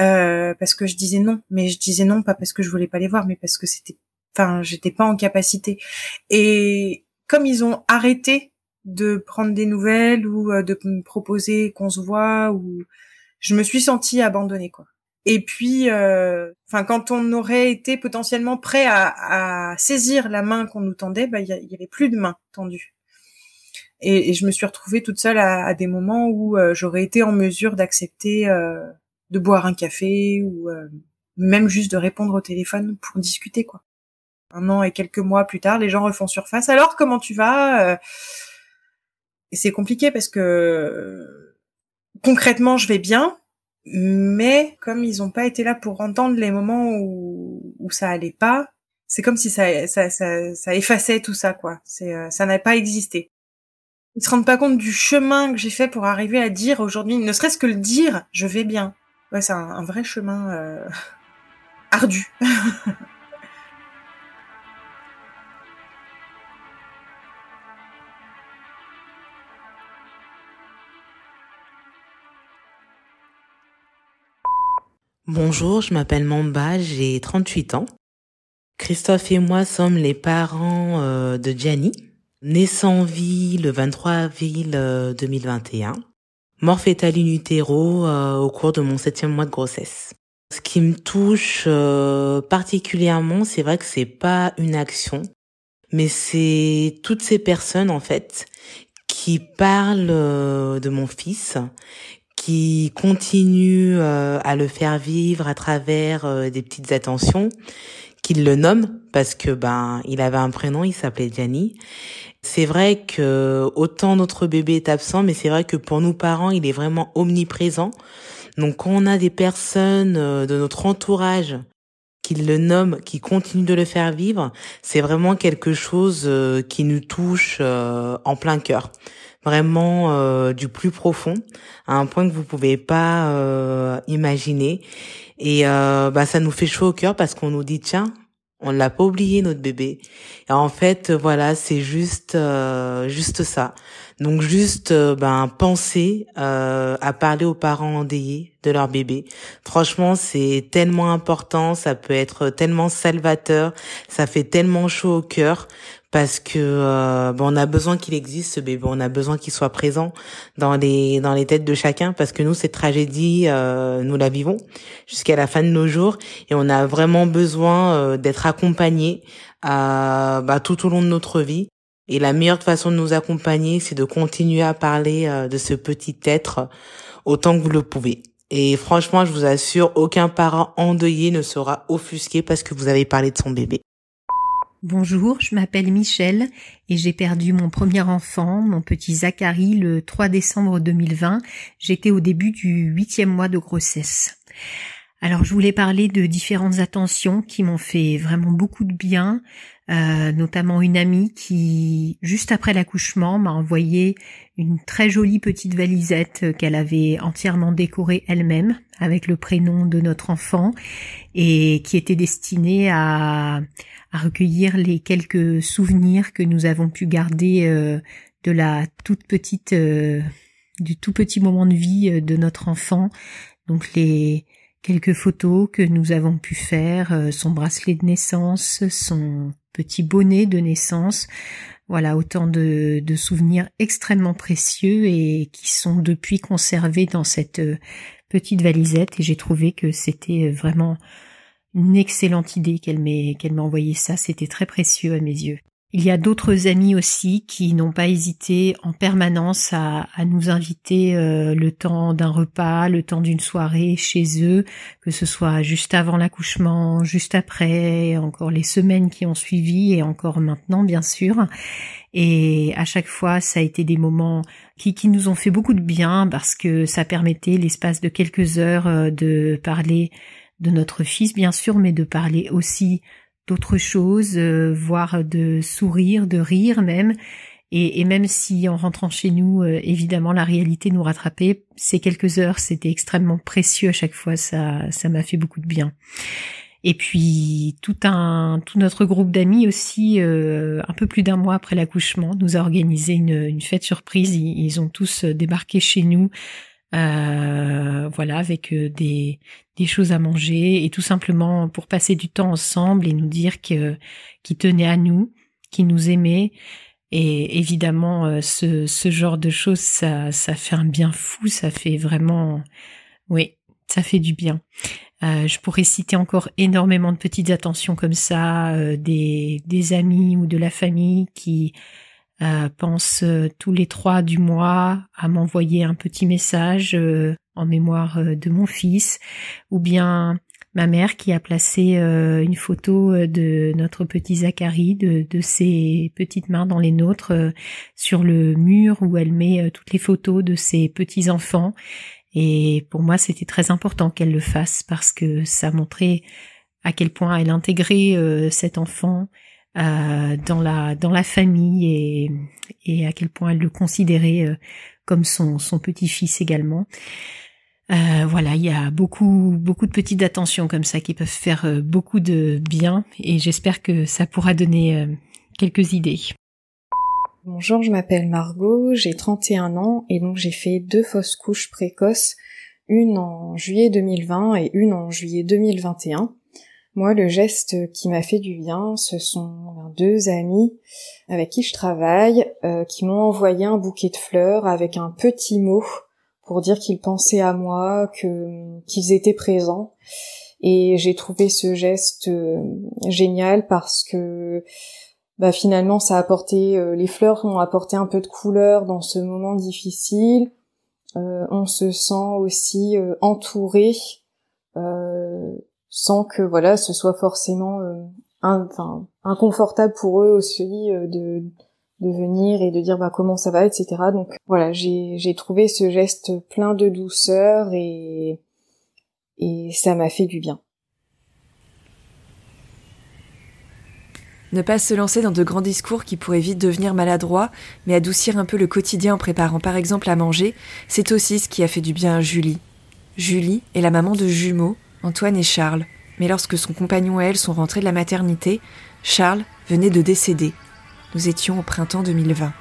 [SPEAKER 19] euh, parce que je disais non. Mais je disais non pas parce que je voulais pas les voir, mais parce que c'était, enfin, j'étais pas en capacité. Et comme ils ont arrêté de prendre des nouvelles ou euh, de me proposer qu'on se voit ou je me suis sentie abandonnée quoi. Et puis, euh, quand on aurait été potentiellement prêt à, saisir la main qu'on nous tendait, bah, il y, avait plus de main tendue. Et, je me suis retrouvée toute seule à, des moments où euh, j'aurais été en mesure d'accepter de boire un café ou même juste de répondre au téléphone pour discuter quoi. Un an et quelques mois plus tard, les gens refont surface. Alors, comment tu vas et c'est compliqué parce que concrètement, je vais bien, mais comme ils n'ont pas été là pour entendre les moments où, où ça allait pas, c'est comme si ça, ça, ça, ça, effaçait tout ça, quoi. C'est, euh, ça n'a pas existé. Ils se rendent pas compte du chemin que j'ai fait pour arriver à dire aujourd'hui, ne serait-ce que le dire, je vais bien. Ouais, c'est un, vrai chemin euh, ardu.
[SPEAKER 20] Bonjour, je m'appelle Mamba, j'ai 38 ans. Christophe et moi sommes les parents euh, de Gianni, né sans vie le 23 avril 2021, euh, mort fétale in utero euh, au cours de mon septième mois de grossesse. Ce qui me touche particulièrement, c'est vrai que c'est pas une action, mais c'est toutes ces personnes en fait qui parlent de mon fils, qui continue euh, à le faire vivre à travers euh, des petites attentions, qu'il le nomme parce que ben il avait un prénom, il s'appelait Gianni. C'est vrai que autant notre bébé est absent, mais c'est vrai que pour nous parents, il est vraiment omniprésent. Donc quand on a des personnes euh, de notre entourage qui le nomment, qui continuent de le faire vivre, c'est vraiment quelque chose qui nous touche en plein cœur vraiment euh, du plus profond, à un point que vous pouvez pas euh, imaginer. Et euh, bah ça nous fait chaud au cœur parce qu'on nous dit tiens, on l'a pas oublié notre bébé. Et en fait, voilà, c'est juste juste ça. Donc juste ben penser à parler aux parents endeuillés de leur bébé. Franchement, c'est tellement important, ça peut être tellement salvateur, ça fait tellement chaud au cœur parce que euh, bon, on a besoin qu'il existe ce bébé, on a besoin qu'il soit présent dans les dans les têtes de chacun parce que nous cette tragédie euh, nous la vivons jusqu'à la fin de nos jours et on a vraiment besoin euh, d'être accompagnés à bah, tout au long de notre vie et la meilleure façon de nous accompagner c'est de continuer à parler de ce petit être autant que vous le pouvez. Et franchement, je vous assure, aucun parent endeuillé ne sera offusqué parce que vous avez parlé de son bébé.
[SPEAKER 21] Bonjour, je m'appelle Michel et j'ai perdu mon premier enfant, mon petit Zachary, le 3 décembre 2020. J'étais au début du huitième mois de grossesse. Alors je voulais parler de différentes attentions qui m'ont fait vraiment beaucoup de bien, euh, notamment une amie qui, juste après l'accouchement, m'a envoyé une très jolie petite valisette qu'elle avait entièrement décorée elle-même avec le prénom de notre enfant et qui était destinée à, à recueillir les quelques souvenirs que nous avons pu garder euh, de la toute petite, euh, du tout petit moment de vie de notre enfant. Donc les quelques photos que nous avons pu faire, son bracelet de naissance, son petit bonnet de naissance. Voilà, autant de, de souvenirs extrêmement précieux et qui sont depuis conservés dans cette petite valisette et j'ai trouvé que c'était vraiment une excellente idée qu'elle m'ait qu'elle m'a envoyé ça, c'était très précieux à mes yeux. Il y a d'autres amis aussi qui n'ont pas hésité en permanence à, à nous inviter euh, le temps d'un repas, le temps d'une soirée chez eux, que ce soit juste avant l'accouchement, juste après, encore les semaines qui ont suivi et encore maintenant bien sûr. Et à chaque fois, ça a été des moments qui, qui nous ont fait beaucoup de bien parce que ça permettait l'espace de quelques heures euh, de parler de notre fils bien sûr, mais de parler aussi d'autres choses, euh, voire de sourire, de rire même. Et, même si en rentrant chez nous, euh, évidemment, la réalité nous rattrapait, ces quelques heures, c'était extrêmement précieux à chaque fois. Ça, ça m'a fait beaucoup de bien. Et puis tout un, tout notre groupe d'amis aussi, euh, un peu plus d'un mois après l'accouchement, nous a organisé une, une fête surprise. ils, ont tous débarqué chez nous euh, voilà, avec euh, des, des choses à manger et tout simplement pour passer du temps ensemble et nous dire que qu'ils tenaient à nous, qu'ils nous aimaient. Et évidemment, euh, ce, ce genre de choses, ça, ça fait un bien fou, ça fait vraiment, oui, ça fait du bien. Euh, je pourrais citer encore énormément de petites attentions comme ça, euh, des, des amis ou de la famille qui euh, pense euh, tous les trois du mois à m'envoyer un petit message euh, en mémoire de mon fils, ou bien ma mère qui a placé une photo de notre petit Zachary, de, de ses petites mains dans les nôtres sur le mur où elle met toutes les photos de ses petits enfants. Et pour moi, c'était très important qu'elle le fasse parce que ça montrait à quel point elle intégrait cet enfant, euh, dans la dans la famille et, et à quel point elle le considérait euh, comme son son petit-fils également. Euh, voilà, il y a beaucoup beaucoup de petites attentions comme ça qui peuvent faire euh, beaucoup de bien et j'espère que ça pourra donner quelques idées.
[SPEAKER 18] Bonjour, je m'appelle Margot, j'ai 31 ans et donc j'ai fait deux fausses couches précoces, une en juillet 2020 et une en juillet 2021. Moi, le geste qui m'a fait du bien, ce sont deux amis avec qui je travaille, euh, qui m'ont envoyé un bouquet de fleurs avec un petit mot pour dire qu'ils pensaient à moi, que qu'ils étaient présents. Et j'ai trouvé ce geste euh, génial parce que bah, finalement, ça a apporté, euh, les fleurs ont apporté un peu de couleur dans ce moment difficile. on se sent aussi entouré sans que voilà ce soit forcément euh, enfin, inconfortable pour eux aussi euh, de de venir et de dire bah comment ça va etc donc voilà j'ai j'ai trouvé ce geste plein de douceur et et ça m'a fait du bien
[SPEAKER 3] Ne pas se lancer dans de grands discours qui pourraient vite devenir maladroits, mais adoucir un peu le quotidien en préparant par exemple à manger, c'est aussi ce qui a fait du bien à Julie. Julie est la maman de jumeaux, Antoine et Charles. Mais lorsque son compagnon et elle sont rentrés de la maternité, Charles venait de décéder. Nous étions au printemps 2020.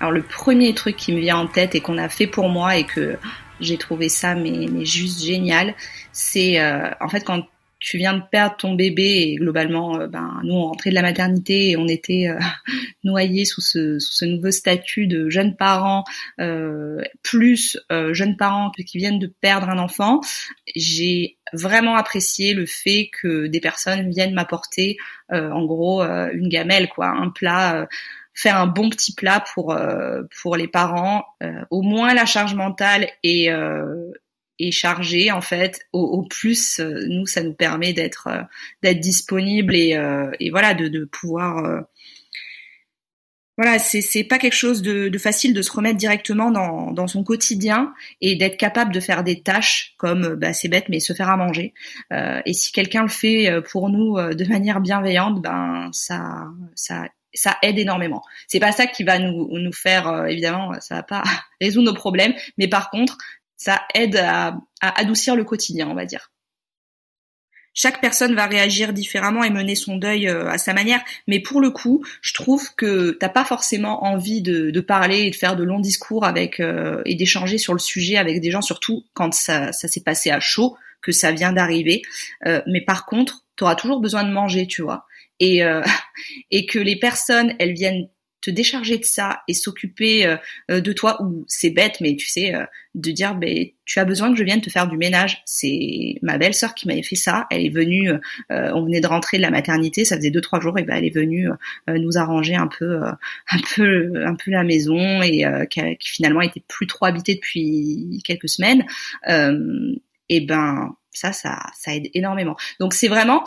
[SPEAKER 22] Alors le premier truc qui me vient en tête et qu'on a fait pour moi et que j'ai trouvé ça mais, juste génial, c'est euh, en fait quand tu viens de perdre ton bébé et globalement, euh, ben nous on rentrait de la maternité et on était euh, noyés sous ce, nouveau statut de jeunes parents euh, plus euh, jeunes parents qui viennent de perdre un enfant. J'ai vraiment apprécié le fait que des personnes viennent m'apporter en gros une gamelle quoi, un plat faire un bon petit plat pour pour les parents, au moins la charge mentale et est chargé en fait au, plus euh, nous ça nous permet d'être euh, d'être disponible et, euh, et voilà de, de pouvoir voilà c'est c'est pas quelque chose de, de, facile de se remettre directement dans, dans son quotidien et d'être capable de faire des tâches comme bah, c'est bête mais se faire à manger et si quelqu'un le fait pour nous de manière bienveillante ben ça ça ça aide énormément. C'est pas ça qui va nous, nous faire, évidemment, ça va pas résoudre nos problèmes, mais par contre, ça aide à, adoucir le quotidien, on va dire. Chaque personne va réagir différemment et mener son deuil euh, à sa manière, mais pour le coup, je trouve que t'as pas forcément envie de, parler et de faire de longs discours avec euh, et d'échanger sur le sujet avec des gens, surtout quand ça, s'est passé à chaud, que ça vient d'arriver. Euh, mais par contre, tu auras toujours besoin de manger, tu vois. et et que les personnes elles viennent te décharger de ça et s'occuper euh, euh, de toi ou c'est bête mais tu sais euh, de dire ben tu as besoin que je vienne te faire du ménage. C'est ma belle sœur qui m'avait fait ça. Elle est venue on venait de rentrer de la maternité. Ça faisait deux trois jours et ben elle est venue nous arranger un peu un peu un peu la maison et qui, qui, finalement était plus trop habitée depuis quelques semaines. Et ben ça ça aide énormément. Donc c'est vraiment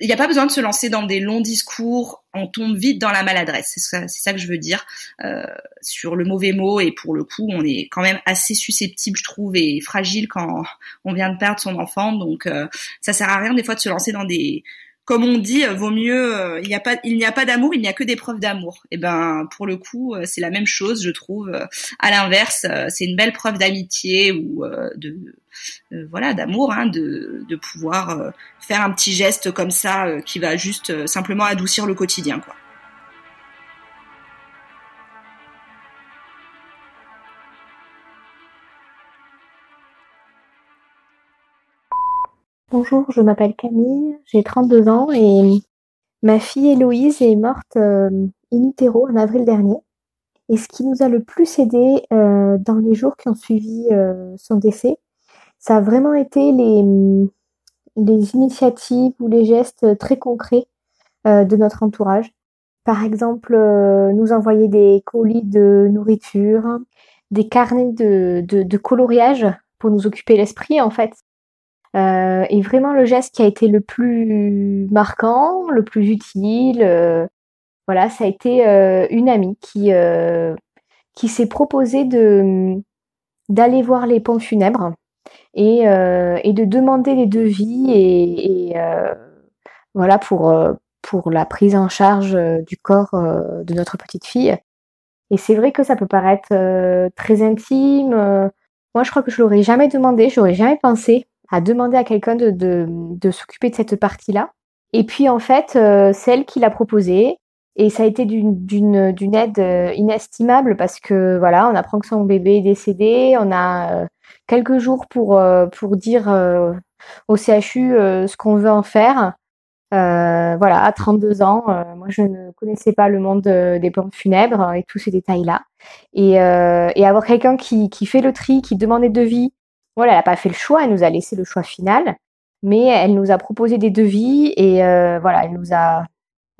[SPEAKER 22] il n'y a pas besoin de se lancer dans des longs discours, on tombe vite dans la maladresse. C'est ça, que je veux dire euh, sur le mauvais mot. Et pour le coup, on est quand même assez susceptible, je trouve, et fragile quand on vient de perdre son enfant. Donc, euh, ça sert à rien des fois de se lancer dans des comme on dit, euh, vaut mieux. Euh, il n'y a pas, il n'y a pas d'amour, il n'y a que des preuves d'amour. Et ben, pour le coup, euh, c'est la même chose, je trouve. À l'inverse, c'est une belle preuve d'amitié ou de, voilà, d'amour, hein, de, de pouvoir faire un petit geste comme ça qui va juste simplement adoucir le quotidien, quoi.
[SPEAKER 12] Bonjour, je m'appelle Camille, j'ai 32 ans et ma fille Héloïse est morte euh, in utero en avril dernier. Et ce qui nous a le plus aidé euh, dans les jours qui ont suivi euh, son décès, ça a vraiment été les, initiatives ou les gestes très concrets de notre entourage. Par exemple, nous envoyer des colis de nourriture, des carnets de, de coloriage pour nous occuper l'esprit en fait. Euh, et vraiment le geste qui a été le plus marquant, le plus utile, euh, voilà, ça a été euh, une amie qui qui s'est proposé de d'aller voir les pompes funèbres et, et de demander les devis et voilà pour pour la prise en charge du corps de notre petite fille. Et c'est vrai que ça peut paraître très intime. moi, je crois que je l'aurais jamais demandé, j'aurais jamais pensé à demander à quelqu'un de, de, de s'occuper de cette partie-là. Et puis en fait, euh, c'est elle qui l'a proposé. Et ça a été d'une aide euh, inestimable parce que voilà, on apprend que son bébé est décédé, on a euh, quelques jours pour pour dire au CHU ce qu'on veut en faire. voilà, à 32 ans, moi je ne connaissais pas le monde des plantes funèbres et tous ces détails-là. Et, et avoir quelqu'un qui, qui fait le tri, qui demande des devis, voilà, elle n'a pas fait le choix, elle nous a laissé le choix final, mais elle nous a proposé des devis et euh, voilà, elle nous a,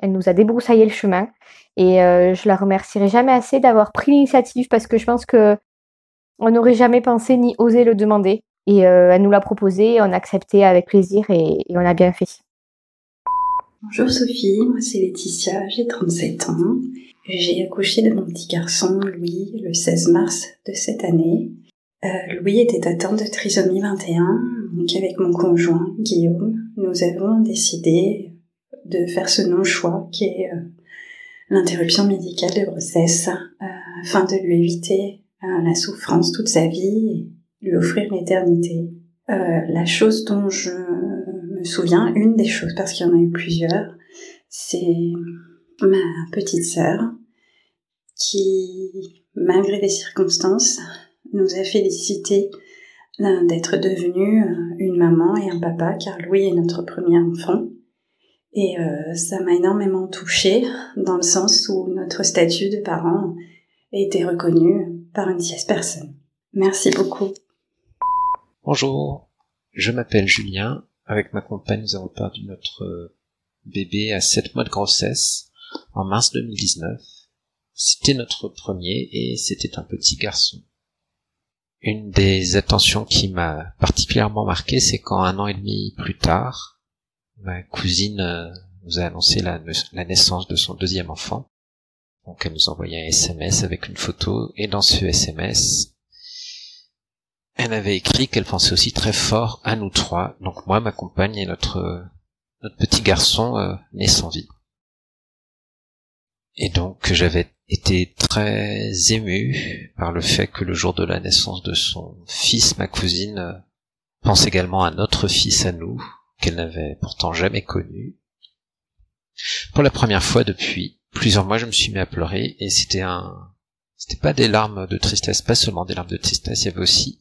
[SPEAKER 12] elle nous a débroussaillé le chemin. Et euh, je la remercierai jamais assez d'avoir pris l'initiative parce que je pense que on n'aurait jamais pensé ni osé le demander. Et euh, elle nous l'a proposé, on a accepté avec plaisir et, et on a bien fait.
[SPEAKER 23] Bonjour Sophie, moi c'est Laetitia, j'ai 37 ans. J'ai accouché de mon petit garçon Louis le 16 mars de cette année. Euh, Louis était atteint de trisomie 21, donc avec mon conjoint Guillaume, nous avons décidé de faire ce non-choix qui est euh, l'interruption médicale de grossesse euh, afin de lui éviter la souffrance toute sa vie et lui offrir l'éternité. la chose dont je me souviens, une des choses, parce qu'il y en a eu plusieurs, c'est ma petite sœur qui, malgré les circonstances, nous a félicité euh, d'être devenue euh, une maman et un papa, car Louis est notre premier enfant. Et euh, ça m'a énormément touchée dans le sens où notre statut de parent a été reconnu par une tierce personne. Merci beaucoup.
[SPEAKER 24] Bonjour, je m'appelle Julien. Avec ma compagne, nous avons perdu notre bébé à 7 mois de grossesse en mars 2019. C'était notre premier et c'était un petit garçon. Une des attentions qui m'a particulièrement marqué, c'est quand un an et demi plus tard, ma cousine euh, nous a annoncé la, naissance de son deuxième enfant. Donc elle nous envoyait un SMS avec une photo, et dans ce SMS, elle avait écrit qu'elle pensait aussi très fort à nous trois, donc moi, ma compagne et notre, notre petit garçon euh, né vie. Et donc j'avais été très ému par le fait que le jour de la naissance de son fils, ma cousine pense également à notre fils à nous, qu'elle n'avait pourtant jamais connu. Pour la première fois depuis plusieurs mois, je me suis mis à pleurer et c'était un, c'était pas des larmes de tristesse, pas seulement des larmes de tristesse, il y avait aussi,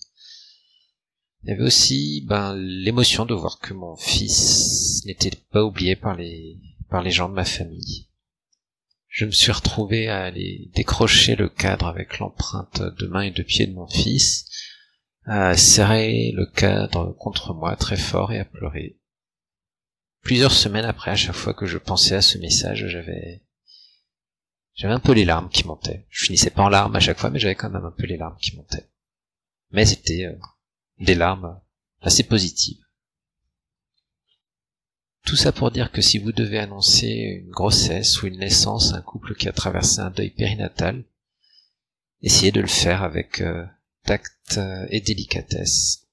[SPEAKER 24] il y avait aussi, ben, l'émotion de voir que mon fils n'était pas oublié par les, par les gens de ma famille. Je me suis retrouvé à aller décrocher le cadre avec l'empreinte de main et de pied de mon fils, à serrer le cadre contre moi très fort et à pleurer. Plusieurs semaines après, à chaque fois que je pensais à ce message, j'avais j'avais un peu les larmes qui montaient. Je finissais pas en larmes à chaque fois, mais j'avais quand même un peu les larmes qui montaient. Mais c'était euh, des larmes assez positives. Tout ça pour dire que si vous devez annoncer une grossesse ou une naissance à un couple qui a traversé un deuil périnatal, essayez de le faire avec euh, tact euh, et délicatesse.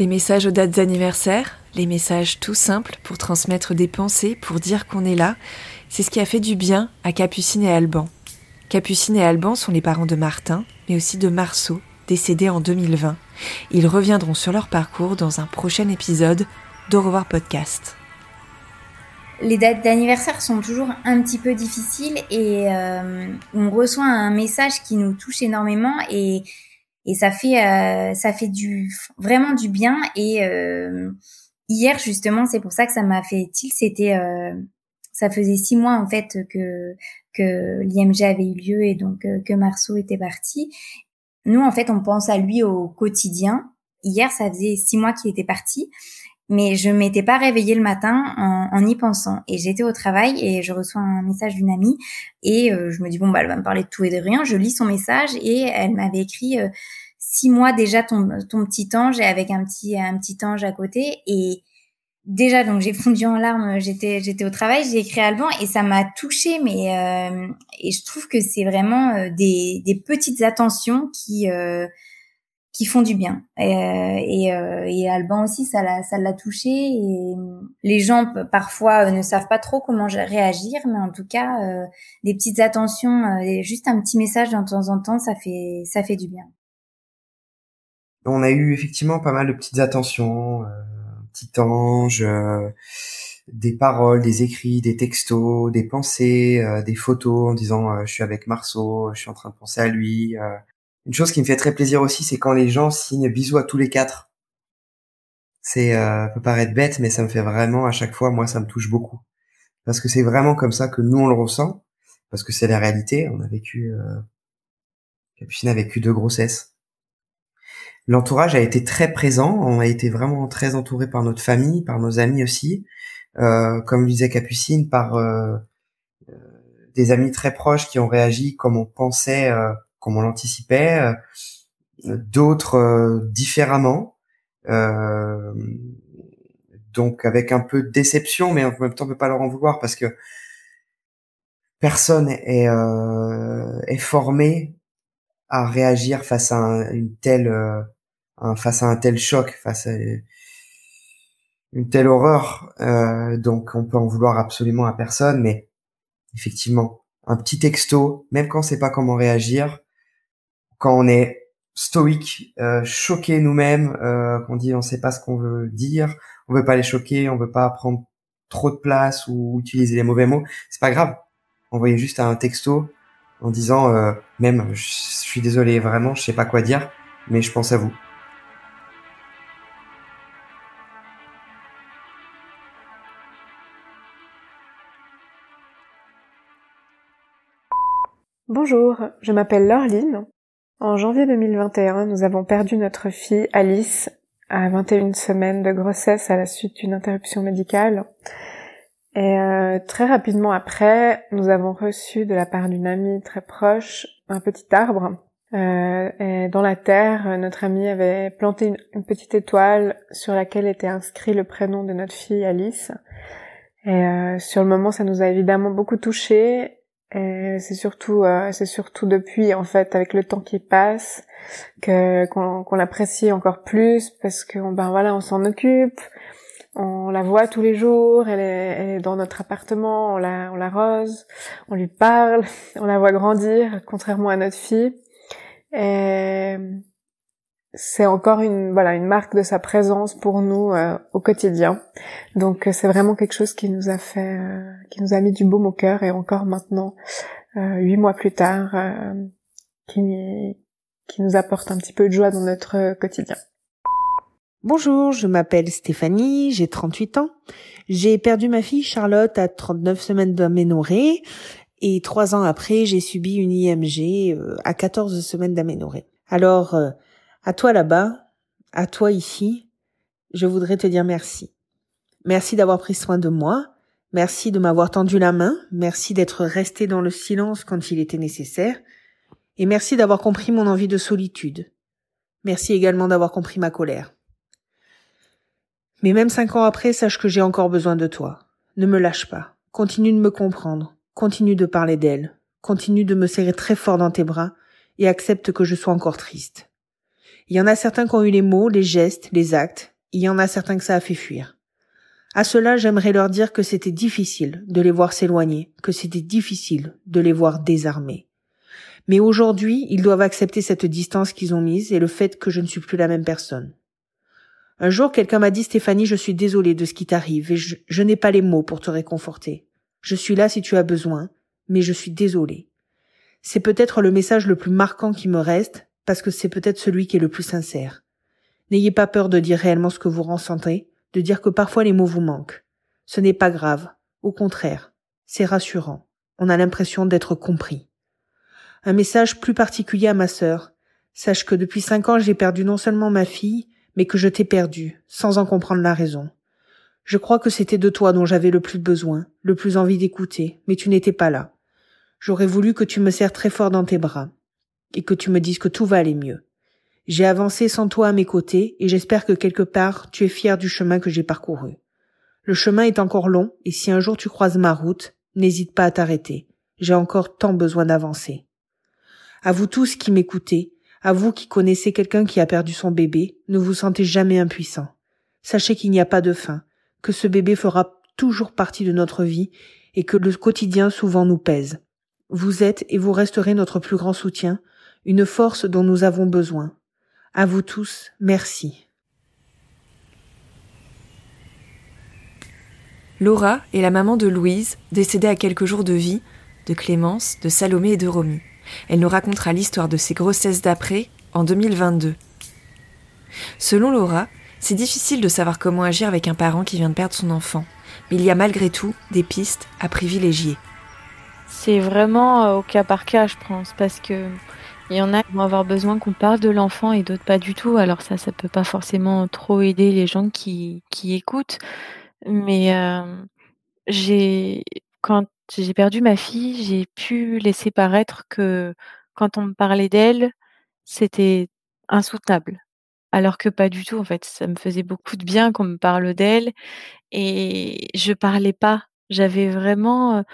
[SPEAKER 3] Les messages aux dates anniversaires, les messages tout simples pour transmettre des pensées, pour dire qu'on est là, c'est ce qui a fait du bien à Capucine et Alban. Capucine et Alban sont les parents de Martin, mais aussi de Marceau, décédé en 2020. Ils reviendront sur leur parcours dans un prochain épisode d'Au revoir podcast.
[SPEAKER 25] Les dates d'anniversaire sont toujours un petit peu difficiles et euh, on reçoit un message qui nous touche énormément et, et ça fait euh, ça fait du vraiment du bien et euh, hier justement c'est pour ça que ça m'a fait tilt c'était ça faisait six mois en fait que que l'IMG avait eu lieu et donc que Marceau était parti nous, en fait, on pense à lui au quotidien. Hier, ça faisait six mois qu'il était parti, mais je m'étais pas réveillée le matin en, y pensant. Et j'étais au travail et je reçois un message d'une amie et euh, je me dis bon bah elle va me parler de tout et de rien. Je lis son message et elle m'avait écrit euh, six mois déjà ton, ton petit ange et avec un petit un petit ange à côté et déjà donc j'ai fondu en larmes j'étais j'étais au travail j'ai écrit Alban et ça m'a touchée mais euh, et je trouve que c'est vraiment euh, des, des petites attentions qui euh, qui font du bien. Et, et, et Alban aussi ça l'a ça l'a touché et les gens parfois ne savent pas trop comment réagir mais en tout cas des petites attentions juste un petit message de temps en temps ça fait ça fait du bien.
[SPEAKER 26] On a eu effectivement pas mal de petites attentions petit ange, euh, des paroles, des écrits, des textos, des pensées, euh, des photos en disant euh, je suis avec Marceau, je suis en train de penser à lui. Une chose qui me fait très plaisir aussi, c'est quand les gens signent bisous à tous les quatre. C'est peut paraître bête, mais ça me fait vraiment à chaque fois, moi, ça me touche beaucoup parce que c'est vraiment comme ça que nous on le ressent, parce que c'est la réalité. On a vécu, Capucine a vécu deux grossesses l'entourage a été très présent. On a été vraiment très entouré par notre famille, par nos amis aussi, euh, comme disait Capucine, par euh, euh, des amis très proches qui ont réagi comme on pensait, comme on l'anticipait, d'autres différemment. donc avec un peu de déception, mais en même temps on peut pas leur en vouloir parce que personne est, est formé à réagir face à une telle face à un tel choc, face à une telle horreur. Euh, donc on peut en vouloir absolument à personne, mais effectivement, un petit texto, même quand on sait pas comment réagir, quand on est stoïque, euh, choqué nous-mêmes, euh, qu'on dit on sait pas ce qu'on veut dire, on veut pas les choquer, on veut pas prendre trop de place ou utiliser les mauvais mots, c'est pas grave. Envoyez juste un texto en disant euh, même je suis désolé vraiment, je sais pas quoi dire, mais je pense à vous.
[SPEAKER 27] Bonjour, je m'appelle Laureline. En janvier 2021, nous avons perdu notre fille Alice à 21 semaines de grossesse à la suite d'une interruption médicale. Et euh, très rapidement après, nous avons reçu de la part d'une amie très proche un petit arbre. Euh, et dans la terre, notre amie avait planté une, petite étoile sur laquelle était inscrit le prénom de notre fille Alice. Et euh, sur le moment, ça nous a évidemment beaucoup touchés c'est surtout, euh, c'est surtout depuis en fait, avec le temps qui passe, que qu'on l'apprécie encore plus parce que ben voilà, on s'en occupe, on la voit tous les jours, elle est, elle est dans notre appartement, on la, on la rose, on lui parle, on la voit grandir, contrairement à notre fille. Et c'est encore une voilà une marque de sa présence pour nous euh, au quotidien. Donc euh, c'est vraiment quelque chose qui nous a fait euh, qui nous a mis du baume au cœur et encore maintenant huit mois plus tard qui qui nous apporte un petit peu de joie dans notre quotidien.
[SPEAKER 4] Bonjour, je m'appelle Stéphanie, j'ai 38 ans. J'ai perdu ma fille Charlotte à 39 semaines d'aménorrhée et trois ans après, j'ai subi une IMG euh, à 14 semaines d'aménorrhée. Alors, euh, à toi là-bas, à toi ici, je voudrais te dire merci. Merci d'avoir pris soin de moi, merci de m'avoir tendu la main, merci d'être resté dans le silence quand il était nécessaire, et merci d'avoir compris mon envie de solitude. Merci également d'avoir compris ma colère. Mais même cinq ans après, sache que j'ai encore besoin de toi. Ne me lâche pas. Continue de me comprendre. Continue de parler d'elle. Continue de me serrer très fort dans tes bras et accepte que je sois encore triste. Il y en a certains qui ont eu les mots, les gestes, les actes. Il y en a certains que ça a fait fuir. À cela, j'aimerais leur dire que c'était difficile de les voir s'éloigner, que c'était difficile de les voir désarmés. Mais aujourd'hui, ils doivent accepter cette distance qu'ils ont mise et le fait que je ne suis plus la même personne. Un jour, quelqu'un m'a dit, Stéphanie, je suis désolée de ce qui t'arrive et je, n'ai pas les mots pour te réconforter. Je suis là si tu as besoin, mais je suis désolée. C'est peut-être le message le plus marquant qui me reste, parce que c'est peut-être celui qui est le plus sincère. N'ayez pas peur de dire réellement ce que vous ressentez, de dire que parfois les mots vous manquent. Ce n'est pas grave. Au contraire, c'est rassurant. On a l'impression d'être compris. Un message plus particulier à ma sœur. Sache que depuis cinq ans, j'ai perdu non seulement ma fille, mais que je t'ai perdu, sans en comprendre la raison. Je crois que c'était de toi dont j'avais le plus besoin, le plus envie d'écouter, mais tu n'étais pas là. J'aurais voulu que tu me serres très fort dans tes bras, et que tu me dises que tout va aller mieux. J'ai avancé sans toi à mes côtés, et j'espère que quelque part tu es fier du chemin que j'ai parcouru. Le chemin est encore long, et si un jour tu croises ma route, n'hésite pas à t'arrêter. J'ai encore tant besoin d'avancer. À vous tous qui m'écoutez, à vous qui connaissez quelqu'un qui a perdu son bébé, ne vous sentez jamais impuissant. Sachez qu'il n'y a pas de fin, que ce bébé fera toujours partie de notre vie et que le quotidien souvent nous pèse. Vous êtes et vous resterez notre plus grand soutien, une force dont nous avons besoin. À vous tous, merci.
[SPEAKER 3] Laura est la maman de Louise, décédée à quelques jours de vie, de Clémence, de Salomé et de Romy. Elle nous racontera l'histoire de ses grossesses d'après en 2022. Selon Laura, c'est difficile de savoir comment agir avec un parent qui vient de perdre son enfant, mais il y a malgré tout des pistes à privilégier.
[SPEAKER 28] C'est vraiment euh, au cas par cas, je pense, parce que il y en a qui vont avoir besoin qu'on parle de l'enfant et d'autres pas du tout. Alors ça, ça peut pas forcément trop aider les gens qui, qui écoutent. Mais euh, j'ai quand j'ai perdu ma fille, j'ai pu laisser paraître que quand on me parlait d'elle, c'était insoutenable. Alors que pas du tout, en fait. Ça me faisait beaucoup de bien qu'on me parle d'elle et je parlais pas. J'avais vraiment,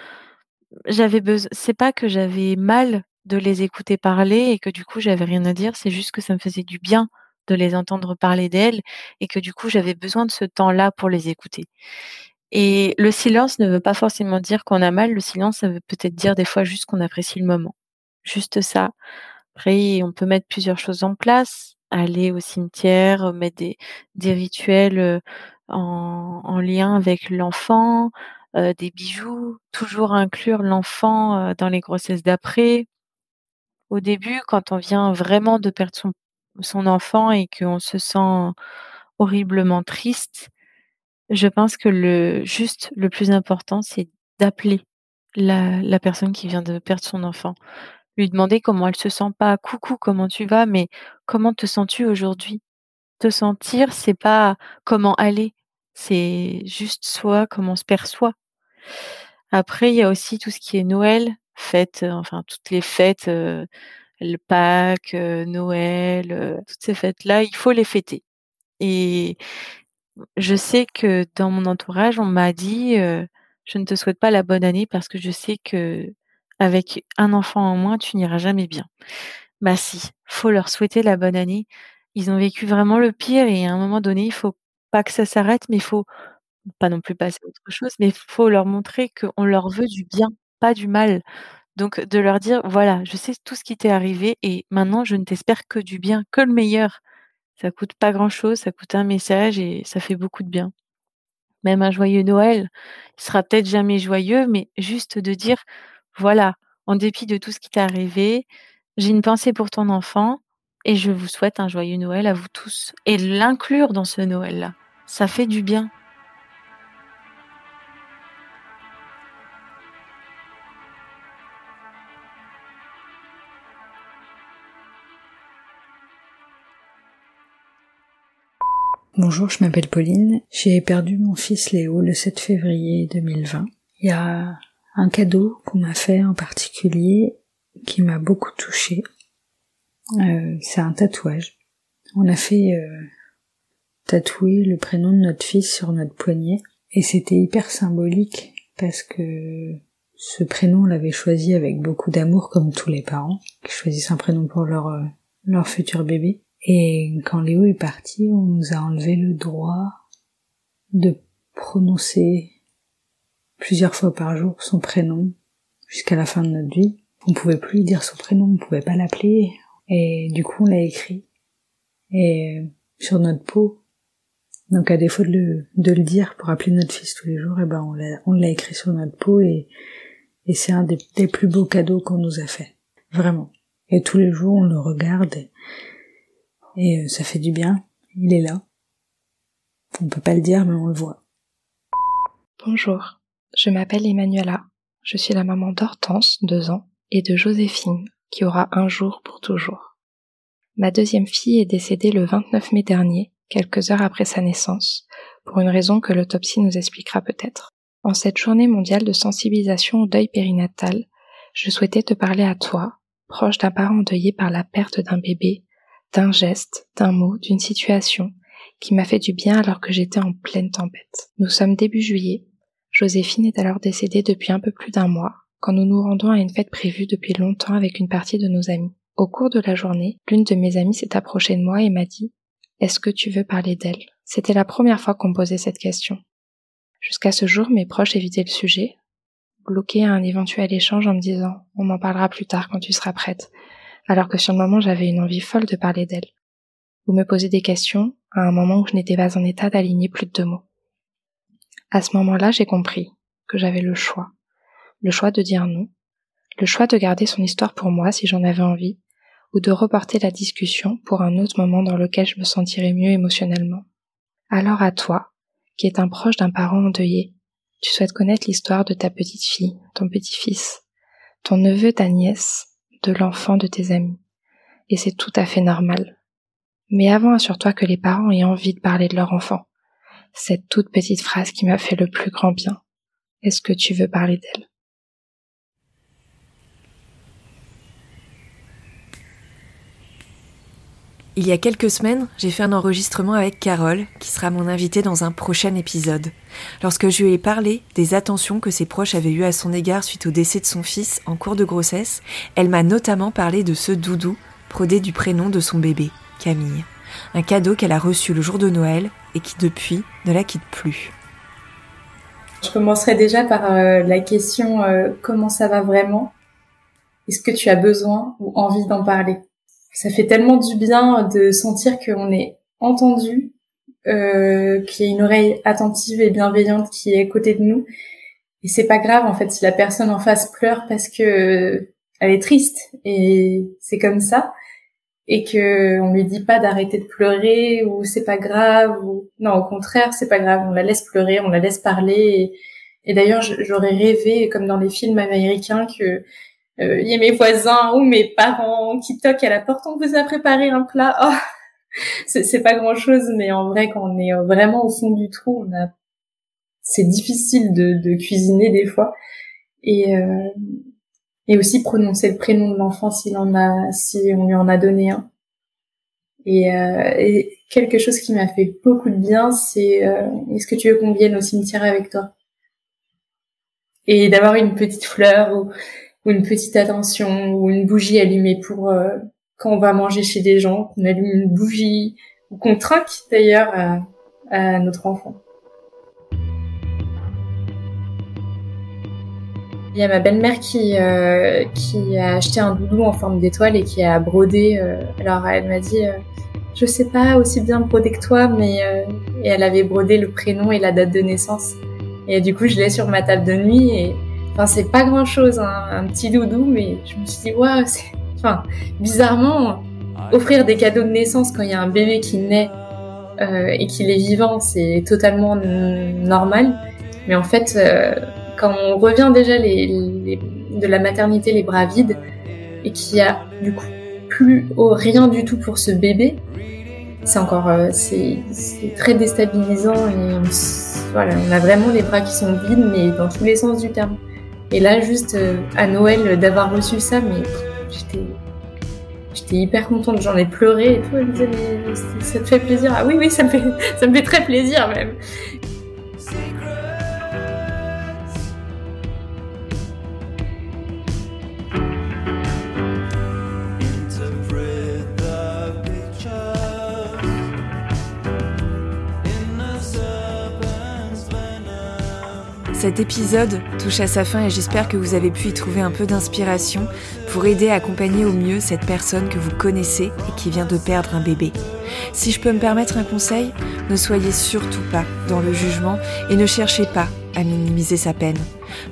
[SPEAKER 28] j'avais besoin. C'est pas que j'avais mal de les écouter parler et que du coup j'avais rien à dire, c'est juste que ça me faisait du bien de les entendre parler d'elle et que du coup j'avais besoin de ce temps-là pour les écouter. Et le silence ne veut pas forcément dire qu'on a mal. Le silence, ça veut peut-être dire des fois juste qu'on apprécie le moment. Juste ça. Après, on peut mettre plusieurs choses en place. Aller au cimetière, mettre des, rituels euh, en, en lien avec l'enfant, euh, des bijoux, toujours inclure l'enfant euh, dans les grossesses d'après. Au début, quand on vient vraiment de perdre son, enfant et qu'on se sent horriblement triste, je pense que le juste le plus important, c'est d'appeler la, la personne qui vient de perdre son enfant. Lui demander comment elle se sent pas. Coucou, comment tu vas? Mais comment te sens-tu aujourd'hui? Te sentir, c'est pas comment aller, c'est juste soi, comment on se perçoit. Après, il y a aussi tout ce qui est Noël, fête, enfin toutes les fêtes, euh, le Pâques, euh, Noël, euh, toutes ces fêtes-là, il faut les fêter. Et je sais que dans mon entourage, on m'a dit, «Je ne te souhaite pas la bonne année parce que je sais que avec un enfant en moins, tu n'iras jamais bien». Bah si, faut leur souhaiter la bonne année. Ils ont vécu vraiment le pire et à un moment donné, il faut pas que ça s'arrête, mais il faut pas non plus passer à autre chose, mais il faut leur montrer qu'on leur veut du bien, pas du mal. Donc de leur dire: «Voilà, je sais tout ce qui t'est arrivé et maintenant je ne t'espère que du bien, que le meilleur». Ça coûte pas grand-chose, ça coûte un message et ça fait beaucoup de bien. Même un joyeux Noël, il sera peut-être jamais joyeux, mais juste de dire: «Voilà, en dépit de tout ce qui t'est arrivé, j'ai une pensée pour ton enfant Et je vous souhaite un joyeux Noël à vous tous. Et l'inclure dans ce Noël-là. Ça fait du bien.
[SPEAKER 29] Bonjour, je m'appelle Pauline. J'ai perdu mon fils Léo le 7 février 2020. Il y a un cadeau qu'on m'a fait en particulier qui m'a beaucoup touchée. Euh, c'est un tatouage. On a fait euh, tatouer le prénom de notre fils sur notre poignet et c'était hyper symbolique parce que ce prénom on l'avait choisi avec beaucoup d'amour comme tous les parents qui choisissent un prénom pour leur euh, leur futur bébé. Et quand Léo est parti, on nous a enlevé le droit de prononcer plusieurs fois par jour son prénom jusqu'à la fin de notre vie. On pouvait plus dire son prénom, on pouvait pas l'appeler. Et du coup, on l'a écrit. Et sur notre peau. Donc à défaut de le, de le dire pour appeler notre fils tous les jours, et eh ben on l'a, on l'a écrit sur notre peau et, et c'est un des, plus beaux cadeaux qu'on nous a fait. Vraiment. Et tous les jours, on le regarde et euh, ça fait du bien. Il est là. On peut pas le dire, mais on le voit.
[SPEAKER 30] Bonjour. Je m'appelle Emmanuela. Je suis la maman d'Hortense, deux ans, et de Joséphine, qui aura un jour pour toujours. Ma deuxième fille est décédée le 29 mai dernier, quelques heures après sa naissance, pour une raison que l'autopsie nous expliquera peut-être. En cette journée mondiale de sensibilisation au deuil périnatal, je souhaitais te parler à toi, proche d'un parent endeuillé par la perte d'un bébé, d'un geste, d'un mot, d'une situation, qui m'a fait du bien alors que j'étais en pleine tempête. Nous sommes début juillet. Joséphine est alors décédée depuis un peu plus d'un mois, quand nous nous rendons à une fête prévue depuis longtemps avec une partie de nos amis. Au cours de la journée, l'une de mes amies s'est approchée de moi et m'a dit Est-ce que tu veux parler d'elle? C'était la première fois qu'on posait cette question. Jusqu'à ce jour, mes proches évitaient le sujet, bloqués à un éventuel échange en me disant On en parlera plus tard quand tu seras prête, alors que sur le moment j'avais une envie folle de parler d'elle. Vous me posez des questions à un moment où je n'étais pas en état d'aligner plus de deux mots. À ce moment-là, j'ai compris que j'avais le choix. Le choix de dire non, le choix de garder son histoire pour moi si j'en avais envie, ou de reporter la discussion pour un autre moment dans lequel je me sentirais mieux émotionnellement. Alors à toi, qui est un proche d'un parent endeuillé, tu souhaites connaître l'histoire de ta petite fille, ton petit-fils, ton neveu, ta nièce, l'enfant de tes amis. Et c'est tout à fait normal. Mais avant, assure-toi que les parents aient envie de parler de leur enfant. Cette toute petite phrase qui m'a fait le plus grand bien. Est-ce que tu veux parler d'elle?
[SPEAKER 3] Il y a quelques semaines, j'ai fait un enregistrement avec Carole, qui sera mon invitée dans un prochain épisode. Lorsque je lui ai parlé des attentions que ses proches avaient eues à son égard suite au décès de son fils en cours de grossesse, elle m'a notamment parlé de ce doudou, prodé du prénom de son bébé, Camille. Un cadeau qu'elle a reçu le jour de Noël et qui depuis ne la quitte plus.
[SPEAKER 31] Je commencerai déjà par euh, la question euh, comment ça va vraiment? Est-ce que tu as besoin ou envie d'en parler? Ça fait tellement du bien de sentir qu'on est entendu, euh, qu'il y a une oreille attentive et bienveillante qui est à côté de nous. Et c'est pas grave en fait si la personne en face pleure parce que elle est triste et c'est comme ça et que on lui dit pas d'arrêter de pleurer ou c'est pas grave ou non au contraire c'est pas grave on la laisse pleurer on la laisse parler et d'ailleurs j'aurais rêvé comme dans les films américains que euh, il y a mes voisins ou mes parents qui toquent à la porte, on vous a préparé un plat. Oh, c'est pas grand chose, mais en vrai, quand on est vraiment au fond du trou, a, c'est difficile de, de, cuisiner des fois. Et, euh, et aussi prononcer le prénom de l'enfant s'il en a, si on lui en a donné un. Et, euh, et quelque chose qui m'a fait beaucoup de bien, c'est euh, est-ce que tu veux qu'on vienne au cimetière avec toi? Et d'avoir une petite fleur ou ou une petite attention ou une bougie allumée pour euh, quand on va manger chez des gens, qu'on allume une bougie ou qu'on trinque d'ailleurs à, à notre enfant. Il y a ma belle-mère qui euh, qui a acheté un doudou en forme d'étoile et qui a brodé. Euh, alors elle m'a dit, euh, je sais pas aussi bien broder que toi, mais euh, et elle avait brodé le prénom et la date de naissance. Et du coup, je l'ai sur ma table de nuit et Enfin, c'est pas grand chose, hein, un petit doudou, mais je me suis dit, waouh, c'est, enfin, bizarrement, offrir des cadeaux de naissance quand il y a un bébé qui naît euh, et qu'il est vivant, c'est totalement normal. Mais en fait, euh, quand on revient déjà les, les, de la maternité les bras vides et qu'il y a du coup plus oh, rien du tout pour ce bébé, c'est encore euh, c'est très déstabilisant et on, voilà, on a vraiment les bras qui sont vides mais dans tous les sens du terme. Et là, juste euh, à Noël d'avoir reçu ça, mais j'étais hyper contente, j'en ai pleuré et tout. Elle me disait, mais ça te fait plaisir? Ah oui, oui, ça me ça me fait très plaisir même.
[SPEAKER 3] Cet épisode touche à sa fin et j'espère que vous avez pu y trouver un peu d'inspiration pour aider à accompagner au mieux cette personne que vous connaissez et qui vient de perdre un bébé. Si je peux me permettre un conseil, ne soyez surtout pas dans le jugement et ne cherchez pas à minimiser sa peine.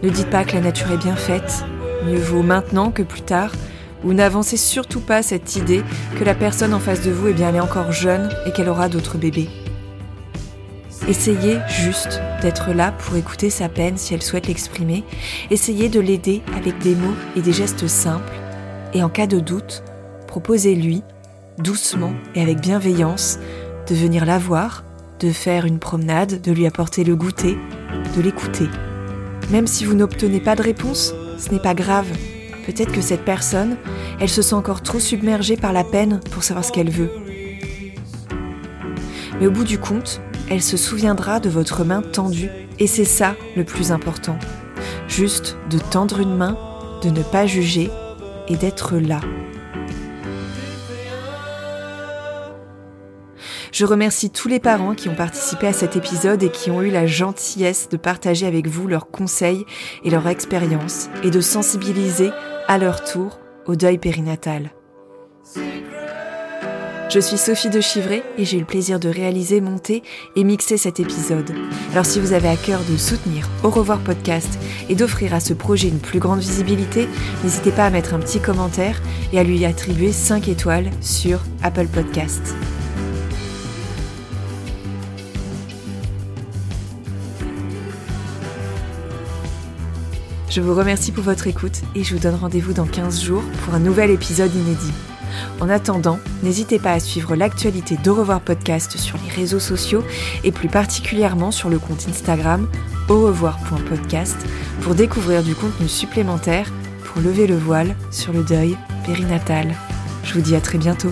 [SPEAKER 3] Ne dites pas que la nature est bien faite, mieux vaut maintenant que plus tard, ou n'avancez surtout pas cette idée que la personne en face de vous, eh bien, elle est encore jeune et qu'elle aura d'autres bébés. Essayez juste d'être là pour écouter sa peine si elle souhaite l'exprimer. Essayez de l'aider avec des mots et des gestes simples. Et en cas de doute, proposez-lui, doucement et avec bienveillance, de venir la voir, de faire une promenade, de lui apporter le goûter, de l'écouter. Même si vous n'obtenez pas de réponse, ce n'est pas grave. Peut-être que cette personne, elle se sent encore trop submergée par la peine pour savoir ce qu'elle veut. Mais au bout du compte, elle se souviendra de votre main tendue. Et c'est ça le plus important. Juste de tendre une main, de ne pas juger et d'être là. Je remercie tous les parents qui ont participé à cet épisode et qui ont eu la gentillesse de partager avec vous leurs conseils et leur expérience et de sensibiliser à leur tour au deuil périnatal. Je suis Sophie de Chivray et j'ai eu le plaisir de réaliser, monter et mixer cet épisode. Alors si vous avez à cœur de soutenir Au revoir podcast et d'offrir à ce projet une plus grande visibilité, n'hésitez pas à mettre un petit commentaire et à lui attribuer 5 étoiles sur Apple Podcast. Je vous remercie pour votre écoute et je vous donne rendez-vous dans 15 jours pour un nouvel épisode inédit. En attendant, n'hésitez pas à suivre l'actualité d'Au revoir podcast sur les réseaux sociaux et plus particulièrement sur le compte Instagram au revoir.podcast pour découvrir du contenu supplémentaire pour lever le voile sur le deuil périnatal. Je vous dis à très bientôt.